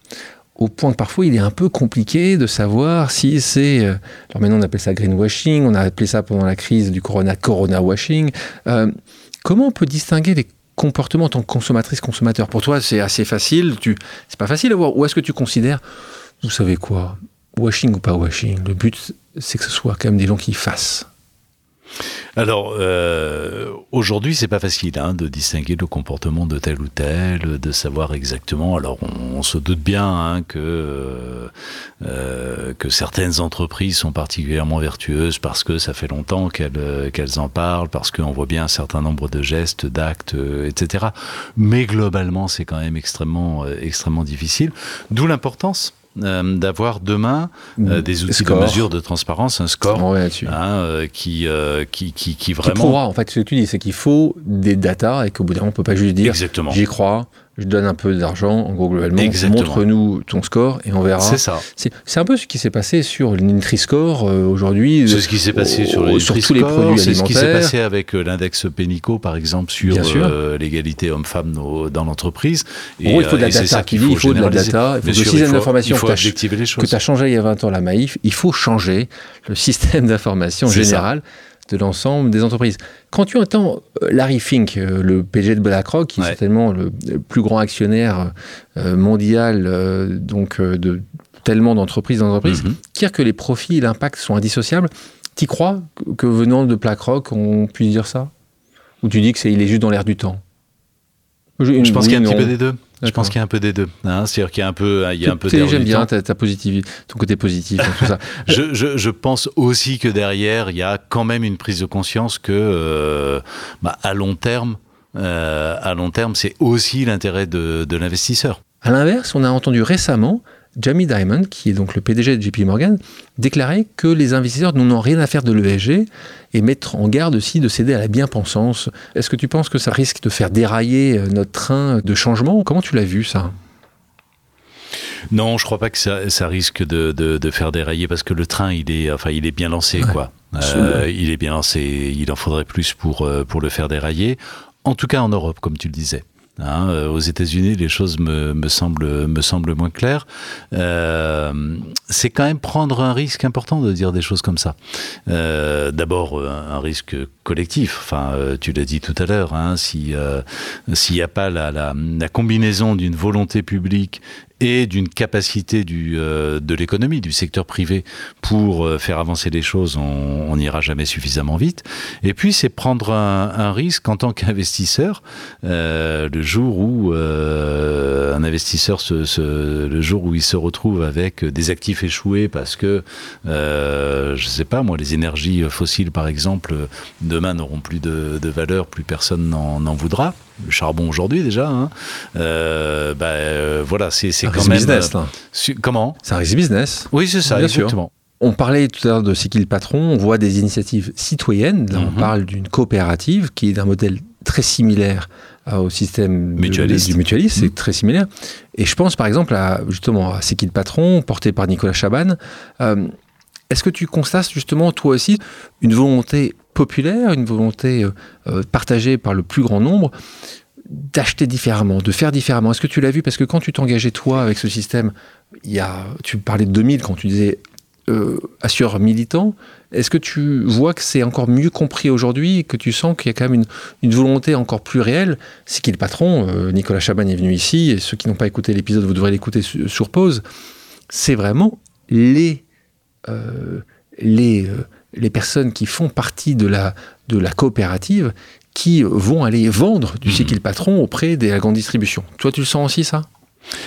au point que parfois il est un peu compliqué de savoir si c'est... Euh, alors maintenant on appelle ça greenwashing, on a appelé ça pendant la crise du corona, corona washing. Euh, comment on peut distinguer les comportements en consommatrice, consommateur Pour toi c'est assez facile, tu... c'est pas facile à voir. Ou est-ce que tu considères vous savez quoi Washing ou pas washing, le but, c'est que ce soit quand même des gens qui fassent. Alors, euh, aujourd'hui, c'est pas facile hein, de distinguer le comportement de tel ou tel, de savoir exactement. Alors, on, se doute bien hein, que, euh, euh, que certaines entreprises sont particulièrement vertueuses parce que ça fait longtemps qu'elles qu'elles en parlent, parce qu'on voit bien un certain nombre de gestes, d'actes, etc. Mais globalement, c'est quand même extrêmement, extrêmement difficile. D'où l'importance euh, d'avoir demain euh, des outils de mesure de transparence, un score hein, euh, qui, qui, qui, qui, vraiment. en fait, ce que tu dis, c'est qu'il faut des datas et qu'au bout d'un moment, on ne peut pas juste dire j'y crois, je donne un peu d'argent, en gros, globalement, montre-nous ton score et on verra. C'est ça. C'est un peu ce qui s'est passé sur le Nutri-Score euh, aujourd'hui. C'est ce qui s'est passé sur, les sur tous les produits C'est ce qui s'est passé avec euh, l'index Pénico, par exemple, sur euh, l'égalité homme-femme dans l'entreprise. En gros, il faut de la data. Qui il faut de la data, il faut le système d'information que tu as changé il y a 20 ans, la Maïf. Il faut changer le système d'information général de l'ensemble des entreprises. Quand tu entends euh, Larry Fink, euh, le PG de BlackRock, qui est certainement le, plus grand actionnaire euh, mondial donc de tellement d'entreprises d'entreprises, mhm. dire que les profits et l'impact sont indissociables, tu crois que venant de BlackRock, on puisse dire ça? Ou tu dis que c'est il est juste dans l'air du temps? Je, pense qu'il y a un petit peu des deux. Je pense qu'il y a un peu des deux. Hein. C'est-à-dire qu'il y a un peu, il y a un peu. J'aime bien ta, ta ton côté positif, tout ça. je, je, je, pense aussi que derrière, il y a quand même une prise de conscience que, euh, bah, à long terme, euh, à long terme, c'est aussi l'intérêt de, de l'investisseur. À l'inverse, on a entendu récemment Jamie Dimon, qui est donc le PDG de JP Morgan, déclarait que les investisseurs n'ont rien à faire de l'ESG et mettre en garde aussi de céder à la bien-pensance. Est-ce que tu penses que ça risque de faire dérailler euh, notre train de changement Comment tu l'as vu ça? Non, je crois pas que ça, risque de, faire dérailler parce que le train, il est, enfin, il est bien lancé, quoi. Euh, il est bien lancé. Il en faudrait plus pour, euh, pour le faire dérailler. En tout cas, en Europe, comme tu le disais. Hein, euh, aux États-Unis, les choses me, me, semblent, me semblent moins claires. Euh, c'est quand même prendre un risque important de dire des choses comme ça. Euh, D'abord, un, risque collectif. Enfin, tu l'as dit tout à l'heure. Hein, si s'il n'y a pas la, la combinaison d'une volonté publique et d'une capacité euh, de l'économie, du secteur privé pour euh, faire avancer les choses, on n'ira jamais suffisamment vite. Et puis, c'est prendre un, risque en tant qu'investisseur. Euh, le jour où un investisseur, se, le jour où il se retrouve avec des actifs échoués parce que, je ne sais pas moi, les énergies fossiles, par exemple, demain n'auront plus de valeur, plus personne n'en voudra le charbon aujourd'hui déjà. Hein. Euh, bah, euh, voilà, c'est quand même. business, là. comment? C'est un risque business. Oui, c'est ça, exactement. On parlait tout à l'heure de C'est qui le patron On voit des initiatives citoyennes. Là, on mhm. parle d'une coopérative qui est d'un modèle très similaire au système mutualiste. du mutualiste, c'est mhm. très similaire. Et je pense par exemple à justement à C'est qui le patron, porté par Nicolas Chaban. Euh, est-ce que tu constates justement toi aussi une volonté populaire, une volonté euh, euh, partagée par le plus grand nombre d'acheter différemment, de faire différemment. Est-ce que tu l'as vu? Parce que quand tu t'engageais toi avec ce système, il y a, tu parlais de 2000 quand tu disais euh, assureur militant. Est-ce que tu vois que c'est encore mieux compris aujourd'hui que tu sens qu'il y a quand même une, volonté encore plus réelle? C'est qui le patron Nicolas Chaban est venu ici et ceux qui n'ont pas écouté l'épisode, vous devrez l'écouter sur, pause. C'est vraiment les, les les personnes qui font partie de la, de la coopérative qui vont aller vendre du mmh. patron auprès de la grande distribution. Toi, tu le sens aussi, ça?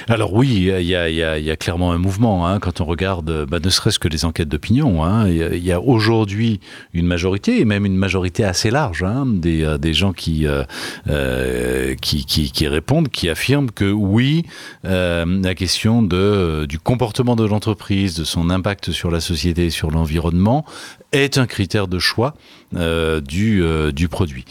Alors oui, il y a, clairement un mouvement hein, quand on regarde, bah, ne serait-ce que les enquêtes d'opinion. Hein. il y a, aujourd'hui une majorité, et même une majorité assez large, hein, des, euh, des, gens qui, euh, euh, qui, qui, répondent, qui affirment que oui, la question du comportement de l'entreprise, de son impact sur la société et sur l'environnement est un critère de choix du, du produit.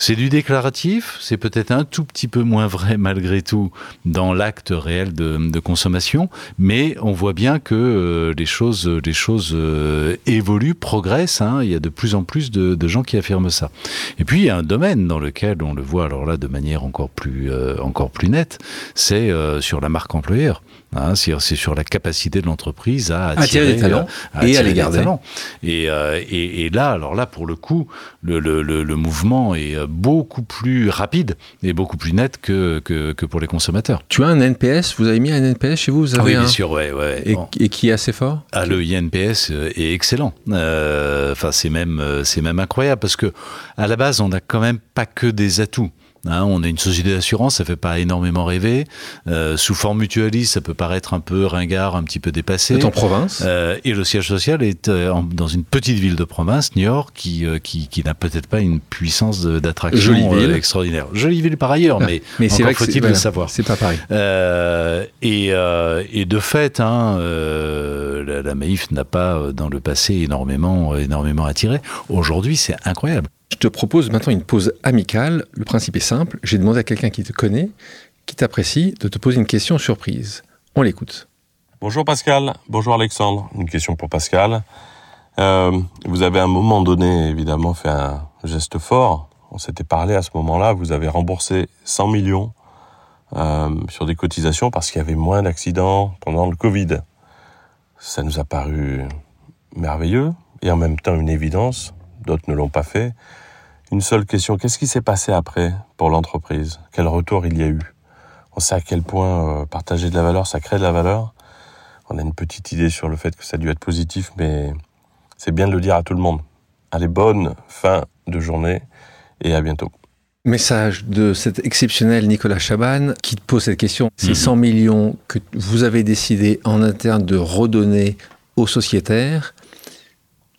C'est du déclaratif, c'est peut-être un tout petit peu moins vrai malgré tout dans l'acte réel de, consommation, mais on voit bien que euh, les choses, les choses euh, évoluent, progressent. Hein. il y a de plus en plus de, gens qui affirment ça. Et puis il y a un domaine dans lequel on le voit alors là de manière encore plus, euh, encore plus nette, c'est sur la marque employeur. Hein, c'est sur la capacité de l'entreprise à attirer, des talents et à les garder. Et, et, là, alors là, pour le coup, le, le, le mouvement est beaucoup plus rapide et beaucoup plus net que, que, que, pour les consommateurs. Tu as un NPS, vous avez mis un NPS chez vous, vous avez oui, un... bien sûr, ouais, ouais. Et, Bon. et qui est assez fort? Ah, le INPS euh, est excellent. Euh, Enfin, c'est même, euh, c'est même incroyable parce que à la base, on n'a quand même pas que des atouts. Hein, on est une société d'assurance, ça fait pas énormément rêver. Euh, sous forme mutualiste, ça peut paraître un peu ringard, un petit peu dépassé. Êtes en province Euh, et le siège social est euh, en- dans une petite ville de province, Niort, qui, qui, qui n'a peut-être pas une puissance d'attraction Jolie ville. extraordinaire. Jolie ville par ailleurs, mais, Mais c'est c'est- faut-il voilà, le savoir. C'est pas pareil. Et, et de fait, hein, la, la Maïf n'a pas dans le passé énormément, énormément attiré. Aujourd'hui, c'est incroyable. Je te propose maintenant une pause amicale. Le principe est simple. J'ai demandé à quelqu'un qui te connaît, qui t'apprécie, de te poser une question surprise. On l'écoute. Bonjour Pascal, bonjour Alexandre. Une question pour Pascal. Euh, vous avez à un moment donné, évidemment, fait un geste fort. On s'était parlé à ce moment-là. Vous avez remboursé 100 millions euh, sur des cotisations parce qu'il y avait moins d'accidents pendant le Covid. Ça nous a paru merveilleux et en même temps une évidence. D'autres ne l'ont pas fait. Une seule question. Qu'est-ce qui s'est passé après pour l'entreprise? Quel retour il y a eu? On sait à quel point euh, partager de la valeur, ça crée de la valeur. On a une petite idée sur le fait que ça a dû être positif, mais c'est bien de le dire à tout le monde. Allez, bonne fin de journée et à bientôt. Message de cet exceptionnel Nicolas Chaban qui te pose cette question. Ces Mhm. 100 millions que vous avez décidé en interne de redonner aux sociétaires,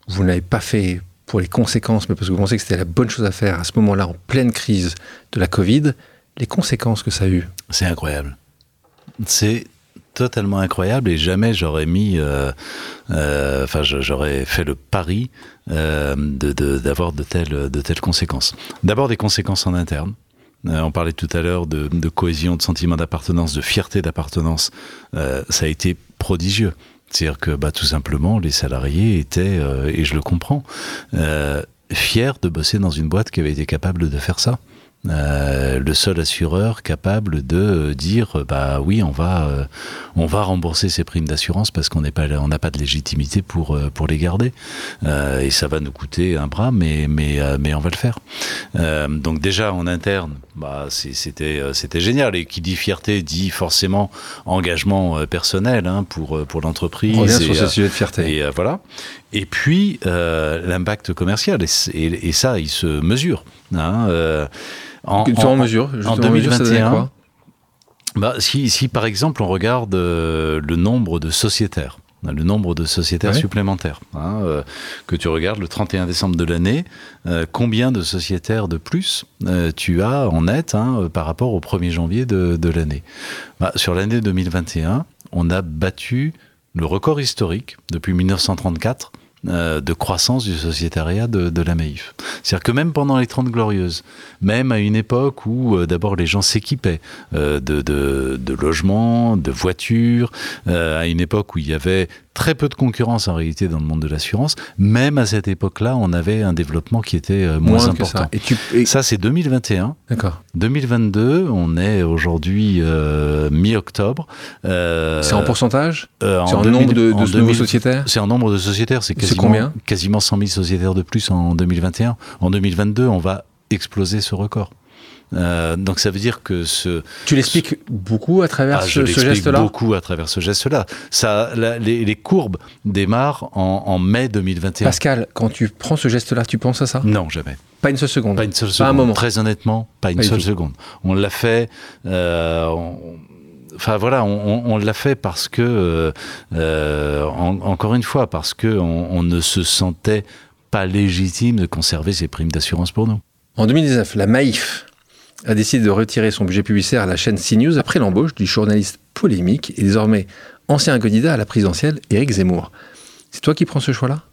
vous n'avez pas fait pour les conséquences, mais parce que vous pensez que c'était la bonne chose à faire à ce moment-là, en pleine crise de la Covid, les conséquences que ça a eu. C'est incroyable. C'est totalement incroyable et jamais j'aurais mis, euh, euh, enfin j'aurais fait le pari euh, d'avoir de, telles, de telles conséquences. D'abord des conséquences en interne. On parlait tout à l'heure de, de cohésion, de sentiment d'appartenance, de fierté d'appartenance. Ça a été prodigieux. C'est-à-dire que bah, tout simplement, les salariés étaient, euh, et je le comprends, euh, fiers de bosser dans une boîte qui avait été capable de faire ça. Euh, le seul assureur capable de euh, dire bah oui on va on va rembourser ces primes d'assurance parce qu'on n'est pas on n'a pas de légitimité pour euh, pour les garder et ça va nous coûter un bras mais mais mais on va le faire donc déjà en interne bah c'était euh, c'était génial et qui dit fierté dit forcément engagement euh, personnel hein, pour euh, pour l'entreprise On revient sur ce euh, sujet de fierté. et euh, voilà. Et puis euh, l'impact commercial et, c- et- et ça, il se mesure. Hein, en, en mesures justement, en mesure, ça donnait 2021, quoi? bah, si, si par exemple on regarde le nombre de sociétaires, le nombre de sociétaires supplémentaires, hein, euh, que tu regardes le 31 décembre de l'année, euh, combien de sociétaires de plus euh, tu as en net hein, par rapport au 1er janvier de, de l'année. Bah, Sur l'année 2021, on a battu le record historique depuis 1934 euh, de croissance du sociétariat de, la Maïf. C'est-à-dire que même pendant les 30 glorieuses, même à une époque où euh, d'abord les gens s'équipaient euh, de, de, logements, de voitures, euh, à une époque où il y avait très peu de concurrence en réalité dans le monde de l'assurance, même à cette époque-là, on avait un développement qui était euh, moins, important. ça. Et tu, et- Ça, c'est 2021. D'accord. 2022, on est aujourd'hui euh, mi-octobre. Euh, C'est en pourcentage euh, C'est en 2000 nombre de, de en nouveaux 2000 sociétaires c'est en nombre de sociétaires, c'est C'est quasiment, combien quasiment 100 000 sociétaires de plus en 2021. En 2022, on va exploser ce record. Euh, donc ça veut dire que ce, Tu l'expliques beaucoup à travers ah, ce, geste-là beaucoup à travers ce geste-là. Ça, la- les, les courbes démarrent en, en mai 2021. Pascal, quand tu prends ce geste-là, tu penses à ça? Non, jamais. Pas une seule seconde. Pas une seule Pas seconde. un moment. Très honnêtement, pas une Pas seule seconde. On l'a fait. euh, on- Enfin voilà, on, on- on l'a fait parce que, euh, euh, en- encore une fois, parce que on, on ne se sentait pas légitime de conserver ces primes d'assurance pour nous. En 2019, la Maïf a décidé de retirer son budget publicitaire à la chaîne CNews après l'embauche du journaliste polémique et désormais ancien candidat à la présidentielle, Éric Zemmour. C'est toi qui prends ce choix-là?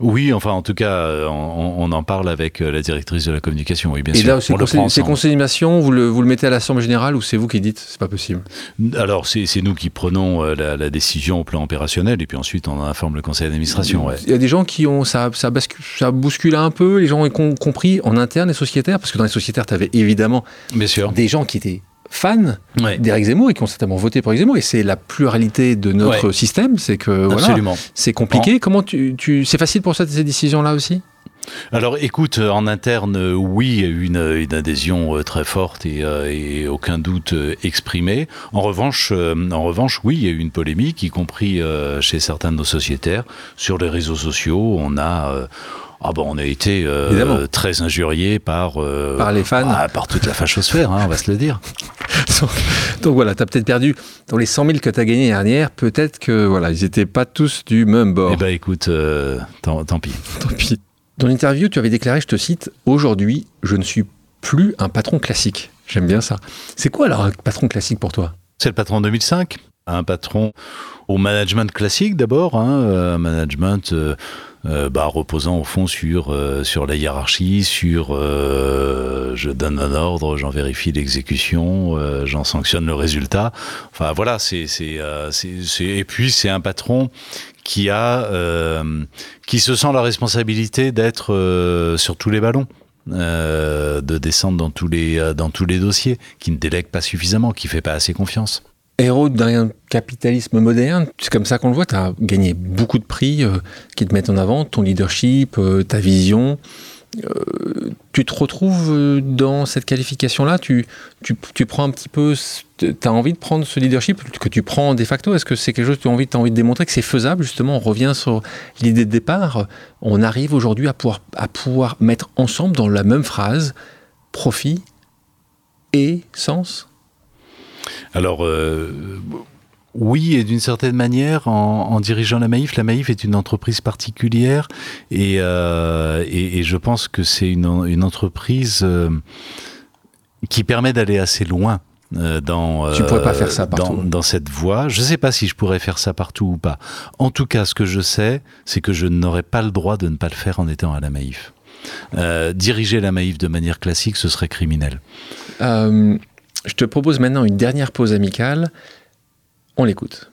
Oui, enfin en tout cas, euh, on, on en parle avec euh, la directrice de la communication. Oui, bien Et sûr. là, ces, d'animation, vous le, vous le mettez à l'Assemblée Générale ou c'est vous qui dites c'est pas possible? Alors c'est nous qui prenons euh, la, la décision au plan opérationnel et puis ensuite on informe le conseil d'administration. Ouais. Il y a des gens qui ont. Ça, ça, bascule, ça bouscule un peu, les gens ont com- compris en interne les sociétaires, parce que dans les sociétaires, tu avais évidemment Bien sûr. des gens qui étaient fans Ouais. d'Éric Zemmour et qui ont certainement voté pour Éric Zemmour. Et c'est la pluralité de notre Ouais. système, c'est que voilà, c'est compliqué. Comment tu, tu, c'est facile pour ça ces décisions-là aussi? Alors écoute, en interne, oui, il y a eu une, une adhésion très forte et, et aucun doute exprimé. En revanche, en revanche, oui, il y a eu une polémique, y compris chez certains de nos sociétaires. Sur les réseaux sociaux, on a ah bon, on a été euh, très injurié par euh, par les fans, ah, par toute la fachosphère, hein, on va se le dire. Donc voilà, tu as peut-être perdu dans les 100 000 que tu as gagné dernière, peut-être que voilà, ils n'étaient pas tous du même bord. Eh ben écoute, euh, tant, pis. Tant pis. Dans l'interview, tu avais déclaré, je te cite, aujourd'hui, je ne suis plus un patron classique. J'aime bien ça. C'est quoi alors un patron classique pour toi? C'est le patron 2005. Un patron au management classique d'abord, hein, un management euh, bah, reposant au fond sur euh, sur la hiérarchie, sur euh, je donne un ordre, j'en vérifie l'exécution, j'en sanctionne le résultat. Enfin voilà, c'est c'est c'est et puis c'est un patron qui a qui se sent la responsabilité d'être sur tous les ballons. de descendre dans tous les dans tous les dossiers, qui ne délègue pas suffisamment, qui fait pas assez confiance héros d'un capitalisme moderne. C'est comme ça qu'on le voit. Tu as gagné beaucoup de prix euh, qui te mettent en avant, ton leadership, euh, ta vision. Euh, tu te retrouves dans cette qualification-là? Tu, tu, tu, prends un petit peu. Tu as envie de prendre ce leadership que tu prends de facto? Est-ce que c'est quelque chose que tu as envie, envie de démontrer que c'est faisable? Justement, on revient sur l'idée de départ. On arrive aujourd'hui à pouvoir, à pouvoir mettre ensemble dans la même phrase profit et sens alors, euh, oui, et d'une certaine manière, en, dirigeant la Maïf, la Maïf est une entreprise particulière et, euh, et, je pense que c'est une, une, entreprise euh, qui permet d'aller assez loin. dans, tu pourrais pas faire ça partout. Dans, dans cette voie. Je ne sais pas si je pourrais faire ça partout ou pas. En tout cas, ce que je sais, c'est que je n'aurais pas le droit de ne pas le faire en étant à la Maïf. diriger la Maïf de manière classique, ce serait criminel. Je te propose maintenant une dernière pause amicale. On l'écoute.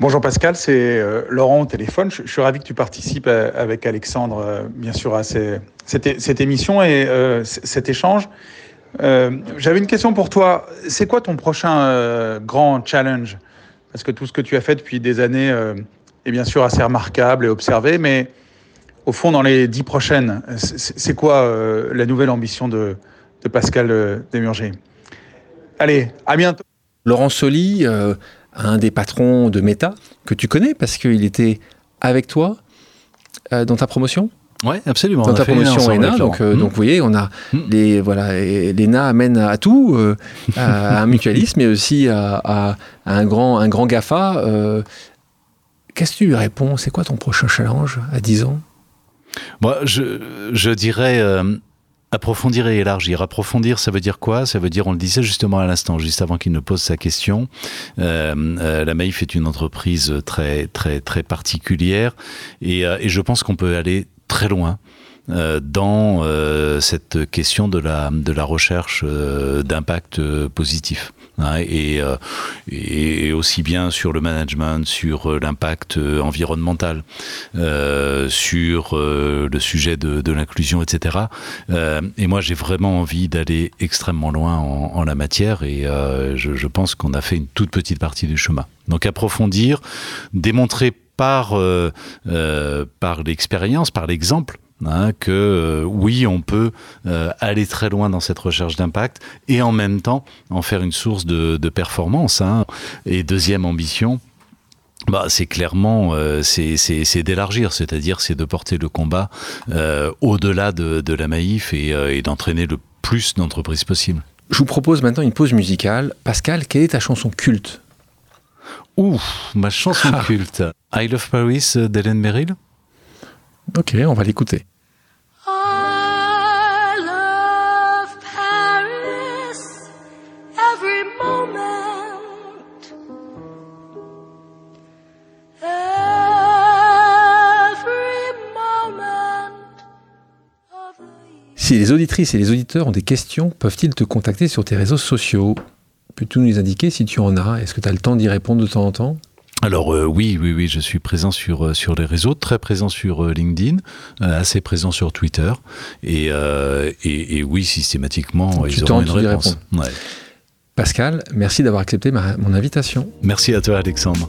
Bonjour Pascal, c'est euh, Laurent au téléphone. Je, suis ravi que tu participes euh, avec Alexandre, euh, bien sûr, à cette, émission et cet échange. J'avais une question pour toi. C'est quoi ton prochain grand challenge? Parce que tout ce que tu as fait depuis des années est bien sûr assez remarquable et observé, mais au fond, dans les dix prochaines, c'est quoi euh, la nouvelle ambition de, Pascal euh, Demurger Allez, à bientôt. Laurent Soli, euh, un des patrons de Meta, que tu connais parce qu'il était avec toi dans ta promotion? Oui, absolument. Dans ta promotion ENA, donc, donc vous voyez, on a mmh. les voilà, l'ENA amène à tout, à un mutualisme, mais aussi à, un grand un grand Gafa. Qu'est-ce que tu lui réponds? C'est quoi ton prochain challenge à 10 ans? Moi, je, dirais euh, approfondir et élargir. Approfondir, ça veut dire quoi? Ça veut dire, on le disait justement à l'instant, juste avant qu'il ne pose sa question, euh, euh, la Maïf est une entreprise très très très particulière et, je pense qu'on peut aller très loin dans cette question de la, recherche d'impact positif. Hein, et, et, aussi bien sur le management, sur l'impact environnemental, sur le sujet de, l'inclusion, etc. et moi, j'ai vraiment envie d'aller extrêmement loin en, la matière et je, je pense qu'on a fait une toute petite partie du chemin. Donc approfondir, démontrer par, par l'expérience, par l'exemple, Hein, que euh, oui, on peut euh, aller très loin dans cette recherche d'impact et en même temps en faire une source de, performance. Hein. Et deuxième ambition, bah, c'est clairement euh, c'est d'élargir, c'est-à-dire c'est de porter le combat au-delà de, la Maïf et, et d'entraîner le plus d'entreprises possible. Je vous propose maintenant une pause musicale. Pascal, quelle est ta chanson culte? Ouh, ma chanson culte. I Love Paris d'Hélène Merrill Ok, on va l'écouter. Si les auditrices et les auditeurs ont des questions, peuvent-ils te contacter sur tes réseaux sociaux? Peux-tu nous indiquer si tu en as? Est-ce que tu as le temps d'y répondre de temps en temps? Alors euh, oui, oui, oui, je suis présent sur euh, sur les réseaux, très présent sur euh, LinkedIn, assez présent sur Twitter, et, et, oui, systématiquement, ils auront une réponse. Pascal, merci d'avoir accepté mon invitation. Merci à toi, Alexandre.